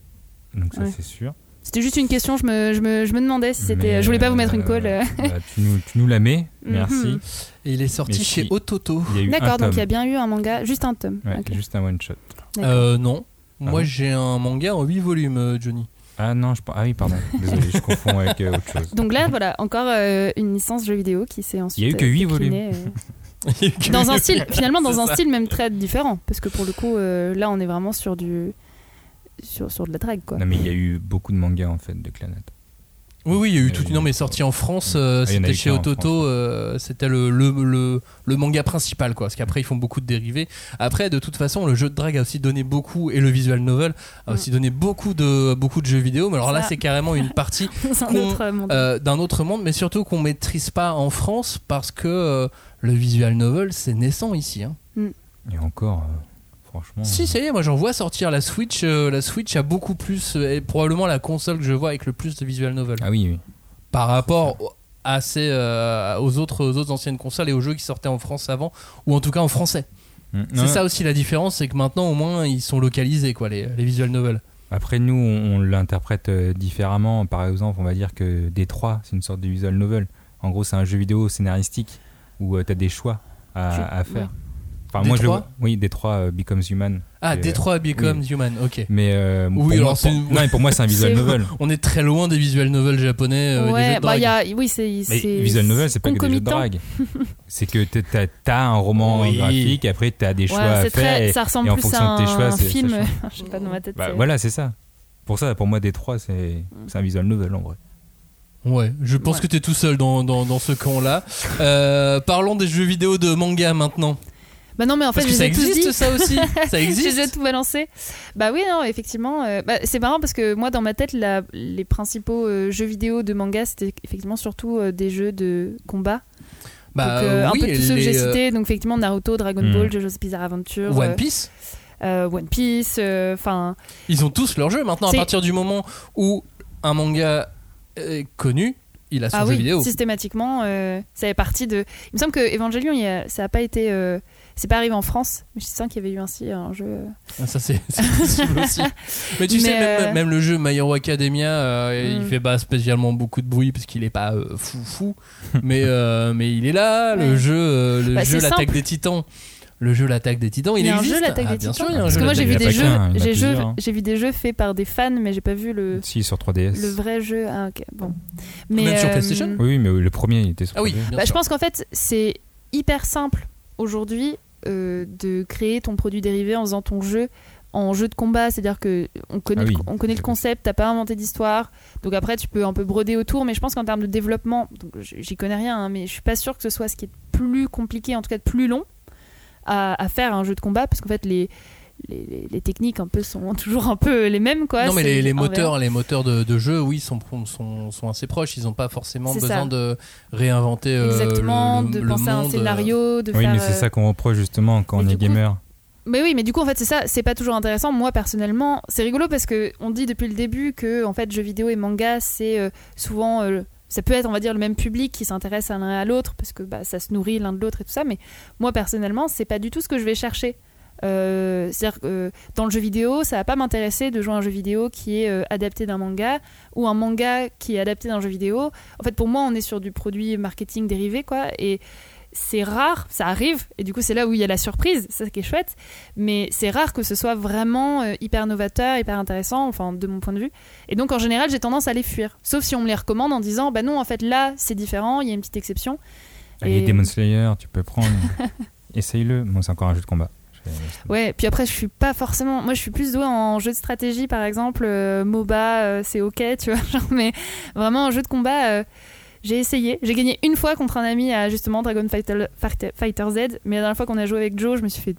donc ça Ouais. c'est sûr. c'était juste une question je me, je me, je me demandais si c'était je voulais pas vous mettre une euh, colle euh. bah, tu, nous, tu nous la mets, Mhm. merci. Et il est sorti chez. Ototo. Il y a eu un d'accord donc il y a bien eu un manga juste un tome Ouais, juste un one shot. Euh, non. Ah Moi, bon j'ai un manga en 8 volumes, euh, Johnny. Ah non, je ah oui pardon, désolé, je confonds avec euh, autre chose. donc là voilà encore euh, une licence jeu vidéo qui s'est ensuite eu que euh, huit déclinée, euh, dans un style finalement dans un style même très différent parce que pour le coup euh, là on est vraiment sur du sur, sur de la drague quoi Non mais il y a eu beaucoup de mangas en fait de Clanat. Oui, oui, il y a eu Et- toute une. Non, mais sorti en France, euh, Ah, c'était chez Ototo, euh, c'était le, le, le, le manga principal, quoi. Parce qu'après, ils font beaucoup de dérivés. Après, de toute façon, le jeu de drague a aussi donné beaucoup, et le visual novel a Mm. aussi donné beaucoup de, beaucoup de jeux vidéo. Mais alors là, c'est carrément une partie C'est un qu'on- autre monde. euh, d'un autre monde, mais surtout qu'on maîtrise pas en France parce que euh, le visual novel, c'est naissant ici. hein. Et encore, euh, franchement. Si, ça y est, moi j'en vois sortir la Switch. euh, la Switch a beaucoup plus, euh, est probablement la console que je vois avec le plus de visual novel. Ah oui, oui. par rapport au- à ces, euh, aux, autres, aux autres anciennes consoles et aux jeux qui sortaient en France avant, ou en tout cas en français. Mm. C'est ça aussi la différence, c'est que maintenant au moins ils sont localisés, quoi, les, les visual novels. Après, nous, on, on l'interprète euh, différemment. Par exemple, on va dire que Détroit, c'est une sorte de visual novel. En gros, c'est un jeu vidéo scénaristique où tu as des choix à faire. Enfin, moi, je le Détroit vois. Oui, Détroit euh, Becomes Human. Ah, Et, euh, Detroit Become Human, ok. Mais euh, Oui, pour moi, alors c'est pour- non, mais pour moi, c'est un visual C'est- novel. On est très loin des visual novels japonais. euh, des jeux ouais, de bah il drague. y a, oui, c'est. Mais c'est- visual novel, c'est pas que des jeux de concomitant. drague. c'est que t'as as un roman Oui. graphique, et après t'as des choix Ouais, à c'est faire. très, et- ça ressemble et en plus fonction à de tes choix, un c'est- ça film. je sais pas dans ma tête. Bah, c'est- voilà, c'est ça. Pour ça, pour moi, Détroit, c'est c'est un visual novel en vrai. Ouais, je pense Ouais. que t'es tout seul dans, dans, dans ce camp-là. Euh, parlons des jeux vidéo de manga maintenant. Bah non, mais en fait, ça les ai tous existe dit. ça aussi. Ça Je les ai existe. tout balancé. Bah oui, non, effectivement. euh, bah, c'est marrant parce que moi, dans ma tête, la- les principaux euh, jeux vidéo de manga, c'était effectivement surtout euh, des jeux de combat. Bah, donc, oui, un peu tous ceux que j'ai cités. Donc, effectivement, Naruto, Dragon Hmm. Ball, JoJo's Bizarre Adventure, One Piece. One Piece. Enfin, Ils ont tous leur jeu maintenant. À partir du moment où un manga est connu, il a son ah jeu oui, vidéo. systématiquement, euh, ça fait partie de. Il me semble que Evangelion, il a- ça a pas été. euh, c'est pas arrivé en France, mais je sens qu'il y avait eu ainsi un jeu. Ah, Ça c'est c'est possible aussi. Mais tu sais, Mais, euh, même le jeu My Hero Academia, euh, il Mm. fait pas spécialement beaucoup de bruit parce qu'il est pas euh, fou fou. mais, euh, mais il est là. Le Ouais. jeu, euh, le Bah, jeu l'attaque des titans. Le jeu l'attaque des titans, il, Il y a un existe. jeu, l'Attaque Ah, des Titans. sûr, il y a un Parce jeu que moi, j'ai vu l'attaque Il des jeux, il j'ai jeux- plusieurs, hein. j'ai vu des jeux faits par des fans, mais j'ai pas vu le, Si, sur 3DS. le vrai jeu. Ah, ok, bon. Mais, Même sur PlayStation Oui, mais le premier, il était sur Ah oui, 3DS. bien bah, je pense qu'en fait, c'est hyper simple aujourd'hui euh, de créer ton produit dérivé en faisant ton jeu en jeu de combat, c'est-à-dire que on connaît, Ah le, on connaît le concept, t'as pas inventé d'histoire, donc après tu peux un peu broder autour, mais je pense qu'en termes de développement, j'y connais rien, hein, mais je suis pas sûre que ce soit ce qui est plus compliqué, en tout cas de plus long à, à faire un jeu de combat, parce qu'en fait les, les, les- les techniques un peu sont toujours un peu les mêmes quoi. non mais les, moteurs, les moteurs de, de jeu, oui, sont, sont, sont assez proches. Ils n'ont pas forcément besoin ça. de réinventer euh, exactement, le, le- de le penser à un euh, scénario, de Oui, faire. mais c'est euh, ça qu'on reproche justement quand mais on est coup- gamer. Mais oui, mais du coup, en fait, c'est ça, c'est pas toujours intéressant. Moi, personnellement, c'est rigolo parce que on dit depuis le début que, en fait, jeux vidéo et manga, c'est euh, souvent. euh, ça peut être, on va dire, le même public qui s'intéresse à l'un à l'autre parce que bah, ça se nourrit l'un de l'autre et tout ça. Mais moi, personnellement, c'est pas du tout ce que je vais chercher. Euh, C'est-à-dire que euh, dans le jeu vidéo, ça va pas m'intéresser de jouer à un jeu vidéo qui est euh, adapté d'un manga ou un manga qui est adapté d'un jeu vidéo. En fait, pour moi, on est sur du produit marketing dérivé, quoi. Et c'est rare, ça arrive, et du coup c'est là où il y a la surprise, c'est ça qui est chouette, mais c'est rare que ce soit vraiment hyper novateur, hyper intéressant, enfin de mon point de vue. Et donc en général j'ai tendance à les fuir, sauf si on me les recommande en disant bah non en fait là c'est différent, il y a une petite exception. Allez, Et- Demon Slayer, tu peux prendre. Essaye-le. Bon, c'est encore un jeu de combat. Ouais, puis après je suis pas forcément, moi je suis plus douée en jeu de stratégie par exemple, euh, MOBA euh, c'est ok tu vois, genre, mais vraiment en jeu de combat. euh, j'ai essayé, j'ai gagné une fois contre un ami à justement Dragon Fighter, Z, mais la dernière fois qu'on a joué avec Joe, je me suis fait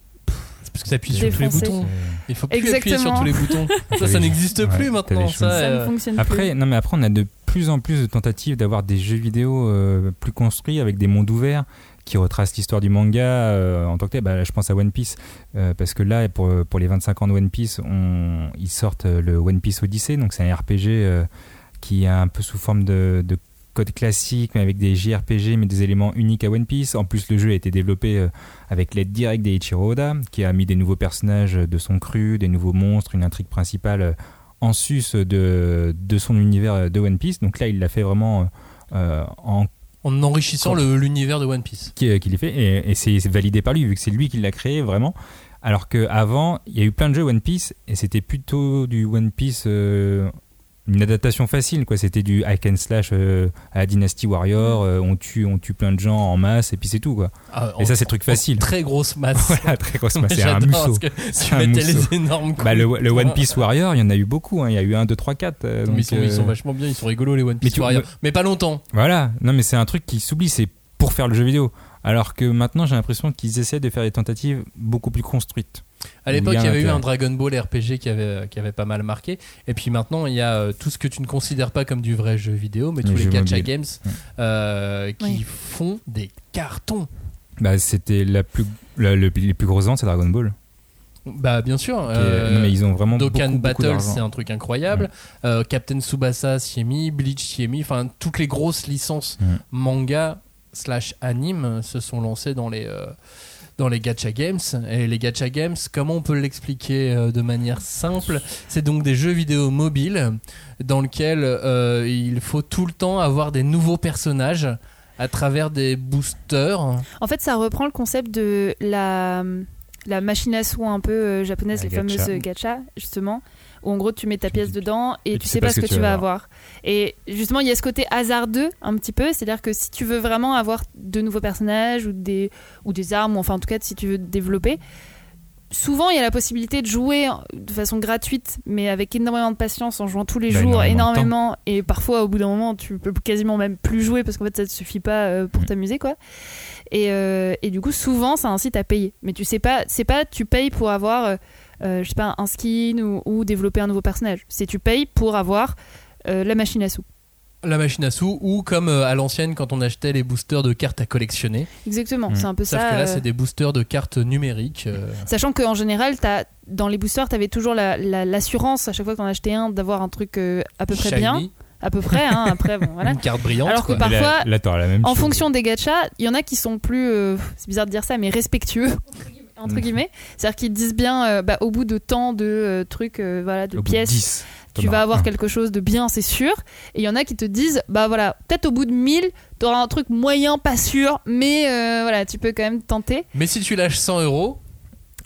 C'est parce que t'appuies sur tous les boutons. Il faut plus appuyer sur Exactement. tous les boutons. Ça, ça n'existe plus maintenant. Ça, ça euh, ne fonctionne Après, plus. non, mais après, on a de plus en plus de tentatives d'avoir des jeux vidéo euh, plus construits avec des mondes ouverts qui retracent l'histoire du manga euh, en tant que tel. Bah, je pense à One Piece euh, parce que là, pour, les 25 ans de One Piece, on, ils sortent euh, le One Piece Odyssey, donc c'est un RPG qui est un peu sous forme de, de code classique, mais avec des JRPG, mais des éléments uniques à One Piece. En plus, le jeu a été développé avec l'aide directe d'Eiichiro Oda, qui a mis des nouveaux personnages de son cru, des nouveaux monstres, une intrigue principale en sus de, son univers de One Piece. Donc là, il l'a fait vraiment en en enrichissant le- l'univers de One Piece. qui, qui l'ait fait et, c'est validé par lui vu que c'est lui qui l'a créé vraiment alors qu'avant il y a eu plein de jeux One Piece et c'était plutôt du One Piece euh, une adaptation facile, quoi. C'était du hack and slash euh, à Dynasty Warrior, euh, on, tue, on tue plein de gens en masse, et puis c'est tout, quoi. Ah, Et ça, c'est le truc facile. Très grosse masse. Voilà, très grosse masse, c'est un musso. Tu un mettais musso. les énormes coups. Bah, le, le One Piece Warrior, il y en a eu beaucoup, hein. il y a eu 1, 2, 3, 4. euh, Mais donc, ils, sont, ils sont euh, vachement bien, ils sont rigolos les One Mais Piece tu- Warriors. Mais pas longtemps. Voilà, non mais c'est un truc qui s'oublie, c'est pour faire le jeu vidéo. Alors que maintenant, j'ai l'impression qu'ils essaient de faire des tentatives beaucoup plus construites. À l'époque, il y avait eu un Dragon Ball RPG qui avait, qui avait pas mal marqué. Et puis maintenant, il y a euh, tout ce que tu ne considères pas comme du vrai jeu vidéo, mais Les tous les jeux gacha games Ouais. euh, qui Oui. font des cartons. Bah, c'était la plus, la- le- les plus grosses ventes, c'est Dragon Ball. Bah, bien sûr. Euh, non mais ils ont vraiment Dokkan Battle, c'est un truc incroyable. Euh, Captain Tsubasa mis, Bleach mis. Enfin, toutes les grosses licences Ouais. manga slash anime se sont lancées dans les, euh, dans les gacha games. Et les gacha games, comment on peut l'expliquer euh, de manière simple? C'est donc des jeux vidéo mobiles dans lesquels euh, il faut tout le temps avoir des nouveaux personnages à travers des boosters. En fait, ça reprend le concept de la, la machine à sous un peu euh, japonaise, La les gacha. fameuses gacha, justement, où en gros tu mets ta pièce dedans et, Et tu sais pas ce que, tu vas avoir. Et justement, il y a ce côté hasardeux un petit peu, c'est-à-dire que si tu veux vraiment avoir de nouveaux personnages ou des, ou des armes, ou enfin en tout cas si tu veux développer, souvent il y a la possibilité de jouer de façon gratuite, mais avec énormément de patience en jouant tous les Bah, jours, énormément et parfois au bout d'un moment tu peux quasiment même plus jouer parce qu'en fait ça ne suffit pas euh, pour Mm. t'amuser quoi. Et, euh, et du coup, souvent, ça incite à payer. Mais tu sais pas, c'est pas tu payes pour avoir, euh, je sais pas, un skin ou, ou développer un nouveau personnage. C'est tu payes pour avoir euh, la machine à sous. La machine à sous, ou comme euh, à l'ancienne quand on achetait les boosters de cartes à collectionner. Exactement, Mm. c'est un peu Sauf ça. que là, euh, c'est des boosters de cartes numériques. euh, Sachant qu'en général, as, dans les boosters, tu avais toujours la- la- l'assurance à chaque fois qu'on achetait un d'avoir un truc euh, à peu près bien. À peu près, hein, après, bon, voilà. Une carte brillante. Alors que quoi. là- parfois, là, t'auras la même En chose. fonction des gachas, il y en a qui sont plus, euh, c'est bizarre de dire ça, mais respectueux, entre Mm. guillemets. C'est-à-dire qu'ils disent bien, euh, bah, au bout de tant de euh, trucs, euh, voilà, de Au bout de pièces, 10, tu vas auras avoir un. quelque chose de bien, c'est sûr. Et il y en a qui te disent, bah voilà, peut-être au bout de 1000, t'auras un truc moyen, pas sûr, mais voilà, tu peux quand même tenter. Mais si tu lâches 100 euros,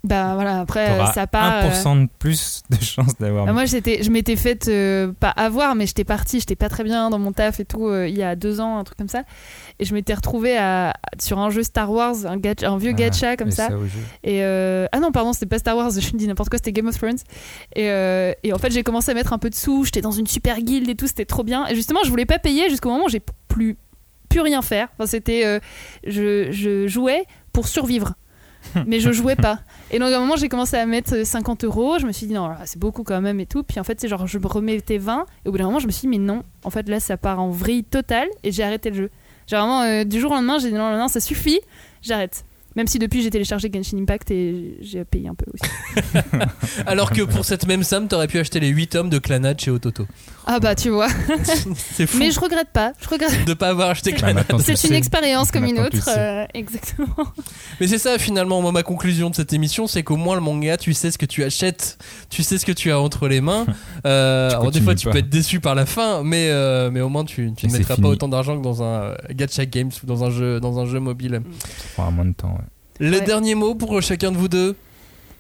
Bah voilà, après, euh, T'auras ça part. euh, 1% de plus de chances d'avoir. bah, moi, j'étais, je m'étais faite euh, pas avoir, mais j'étais partie, j'étais pas très bien dans mon taf et tout, euh, il y a deux ans, un truc comme ça. Et je m'étais retrouvée à, sur un jeu Star Wars, un, gacha- un vieux Ah, gacha comme ça. Et euh, ah non, pardon, c'était pas Star Wars, je dis n'importe quoi, c'était Game of Thrones. Et, euh, et en fait, j'ai commencé à mettre un peu de sous, j'étais dans une super guilde et tout, c'était trop bien. Et justement, je voulais pas payer jusqu'au moment où j'ai plus, plus rien faire. Enfin, c'était. euh, je, je jouais pour survivre. Mais je jouais pas. Et donc, à un moment, j'ai commencé à mettre 50 euros. Je me suis dit, non, là, c'est beaucoup quand même et tout. Puis en fait, c'est genre, je me remettais 20. Et au bout d'un moment, je me suis dit, mais non, en fait, là, ça part en vrille totale. Et j'ai arrêté le jeu. J'ai vraiment, euh, du jour au lendemain, j'ai dit, non, non, non, ça suffit, j'arrête. Même si depuis j'ai téléchargé Genshin Impact et j'ai payé un peu aussi. alors que pour cette même somme, t'aurais pu acheter les 8 tomes de Clanad chez Ototo. Ah bah tu vois. C'est fou Mais je regrette pas. Je regrette. de pas avoir acheté Bah, maintenant, tu le C'est une expérience comme une autre. euh, exactement. Mais c'est ça finalement, moi, ma conclusion de cette émission, c'est qu'au moins le manga, tu sais ce que tu achètes, tu sais ce que tu as entre les mains. Euh, alors des fois, tu pas. peux être déçu par la fin, mais euh, mais au moins tu, ne mettras pas autant d'argent que dans un euh, gacha games ou dans un jeu dans un jeu mobile. Ça prendra moins de temps. ouais. Le Ouais. dernier mot pour chacun de vous deux.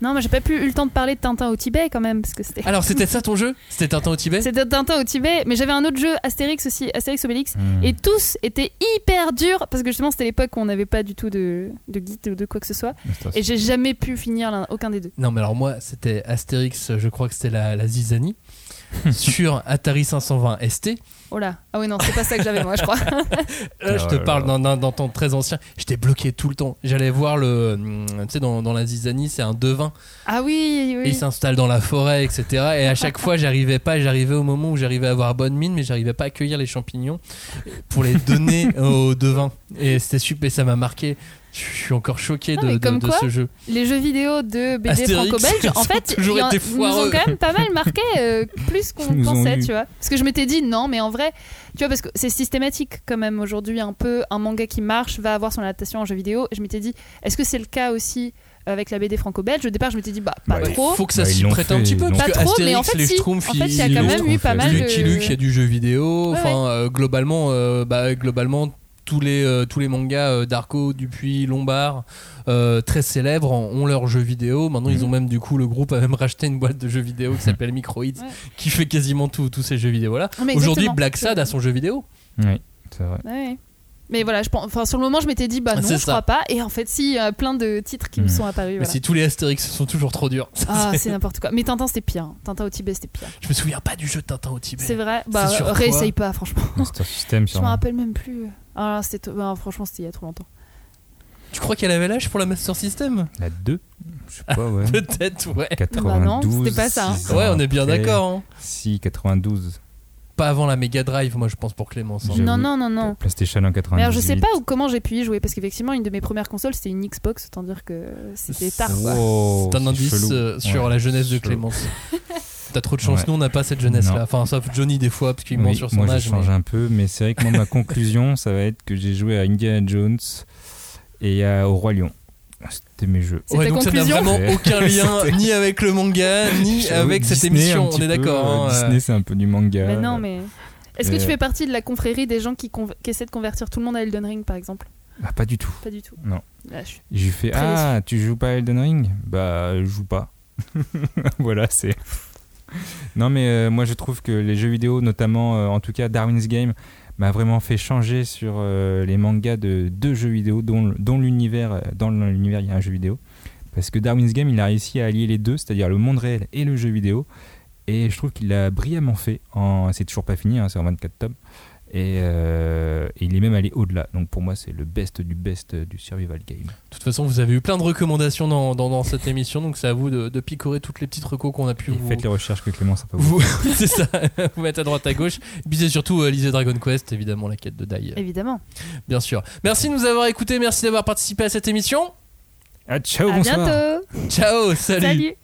Non, moi j'ai pas pu eu le temps de parler de Tintin au Tibet quand même parce que c'était. Alors c'était ça ton jeu? C'était Tintin au Tibet? C'était Tintin au Tibet, mais j'avais un autre jeu Astérix aussi, Astérix Obélix. Hmm. Et tous étaient hyper durs parce que justement c'était l'époque où on n'avait pas du tout de, de guide ou de quoi que ce soit. Mais Et j'ai jamais pu finir aucun des deux. Non mais alors moi c'était Astérix, je crois que c'était la, la Zizanie sur Atari 520 ST. Oh là. Ah oui, non, c'est pas ça que j'avais moi, je crois. Là, je te là parle d'un- temps très ancien. J'étais bloqué tout le temps. J'allais voir le. hum, Tu sais, dans, dans la Zizanie, c'est un devin. Ah oui, Et oui. il s'installe dans la forêt, etc. Et à chaque fois, j'arrivais pas. J'arrivais au moment où j'arrivais à avoir bonne mine, mais j'arrivais pas à cueillir les champignons pour les donner au devin. Et c'était super. Ça m'a marqué. Je suis encore choqué Non, de, mais de- comme de quoi, ce jeu. Les jeux vidéo de BD franco-belge, en fait, il ils nous ont quand même pas mal marqué, euh, plus qu'on pensait, tu vois. Parce que je m'étais dit, non, mais en vrai, tu vois, parce que c'est systématique quand même aujourd'hui, un peu, un manga qui marche va avoir son adaptation en jeu vidéo. Et je m'étais dit, est-ce que c'est le cas aussi avec la BD franco-belge? Au départ, je m'étais dit, bah, pas Bah, trop. Faut que ça Bah, s'y prête un petit peu. Pas trop, mais en fait, les si. En fait, il y a quand même eu pas mal Lucky de. Luke, il y a du jeu vidéo. Enfin, euh, globalement, euh, bah, globalement, tous les, euh, tous les mangas euh, d'Arco, Dupuis, Lombard, euh, très célèbres, ont leurs jeux vidéo. Maintenant, ils ont même, du coup, le groupe a même racheté une boîte de jeux vidéo qui s'appelle Microids, Ouais. qui fait quasiment tout- tous ces jeux vidéo-là. Ah, mais Aujourd'hui. Black Sad a son jeu vidéo. Oui, c'est vrai. Ouais. Mais voilà, je pense, enfin, sur le moment, je m'étais dit, bah Ah, non, c'est je ça. crois pas. Et en fait, si, il y a plein de titres qui me Mm. sont apparus. Mais voilà. si tous les Astérix sont toujours trop durs. Ça, Ah, c'est- c'est n'importe quoi. Mais Tintin, c'était pire. Tintin au Tibet, c'était pire. Je me souviens pas du jeu de Tintin au Tibet. C'est vrai. Bah, réessaye pas, franchement. Master System, Je me rappelle même plus. Ah, c'était. bah, franchement, c'était il y a trop longtemps. Tu crois qu'elle avait l'âge pour la Master System? La 2 Je sais pas, ouais. Peut-être, ouais. 92. Bah non, c'était pas ça, hein. Ouais, on est bien d'accord. hein. Si, 92. Pas avant la Mega Drive, moi je pense pour Clémence. hein. Non, non, non, non. PlayStation en 98. Mais alors, je sais pas où- comment j'ai pu y jouer parce qu'effectivement, une de mes premières consoles c'était une Xbox, autant dire que c'était tard. Wow, C'est un indice euh, sur Ouais, la jeunesse de. Clémence. T'as trop de chance, Ouais. nous on n'a pas cette jeunesse là. Non. Enfin, sauf Johnny des fois, parce qu'il ment sur son moi, âge. je change mais- un peu, mais c'est vrai que moi, ma conclusion, ça va être que j'ai joué à Indiana Jones et à- au Roi Lion. C'était mes jeux. Ouais, donc ça n'a vraiment aucun lien ni avec le manga, ni avec cette Disney, émission, on est d'accord. euh, hein. Disney, c'est un peu du manga. Mais non, mais. Est-ce que Euh, tu fais partie de la confrérie des gens qui, conv- qui essaient de convertir tout le monde à Elden Ring par exemple? Ah, pas du tout. Pas du tout. Non. Je suis- J'ai fait Ah, tu joues pas à Elden Ring? Bah, je joue pas. voilà, c'est. Non, mais euh, moi je trouve que les jeux vidéo, notamment euh, en tout cas Darwin's Game, m'a vraiment fait changer sur euh, les mangas de deux jeux vidéo, dont, dont l'univers, euh, dans l'univers il y a un jeu vidéo. Parce que Darwin's Game, il a réussi à allier les deux, c'est-à-dire le monde réel et le jeu vidéo. Et je trouve qu'il l'a brillamment fait. En... C'est toujours pas fini, hein, c'est en 24 tomes. Et, euh, et il est même allé au-delà. Donc pour moi, c'est le best du best du survival game. De toute façon, vous avez eu plein de recommandations dans, dans, dans cette émission, donc c'est à vous de, de picorer toutes les petites recos qu'on a pu Et vous. faites les recherches que Clément, ça peut vous. vous c'est ça, vous mettre à droite à gauche. Et puis c'est surtout euh, lisez Dragon Quest, évidemment, la quête de Dai, Évidemment. bien sûr. Merci de nous avoir écoutés, merci d'avoir participé à cette émission. Ah, ciao, à bonsoir. bientôt. Ciao, salut. Salut.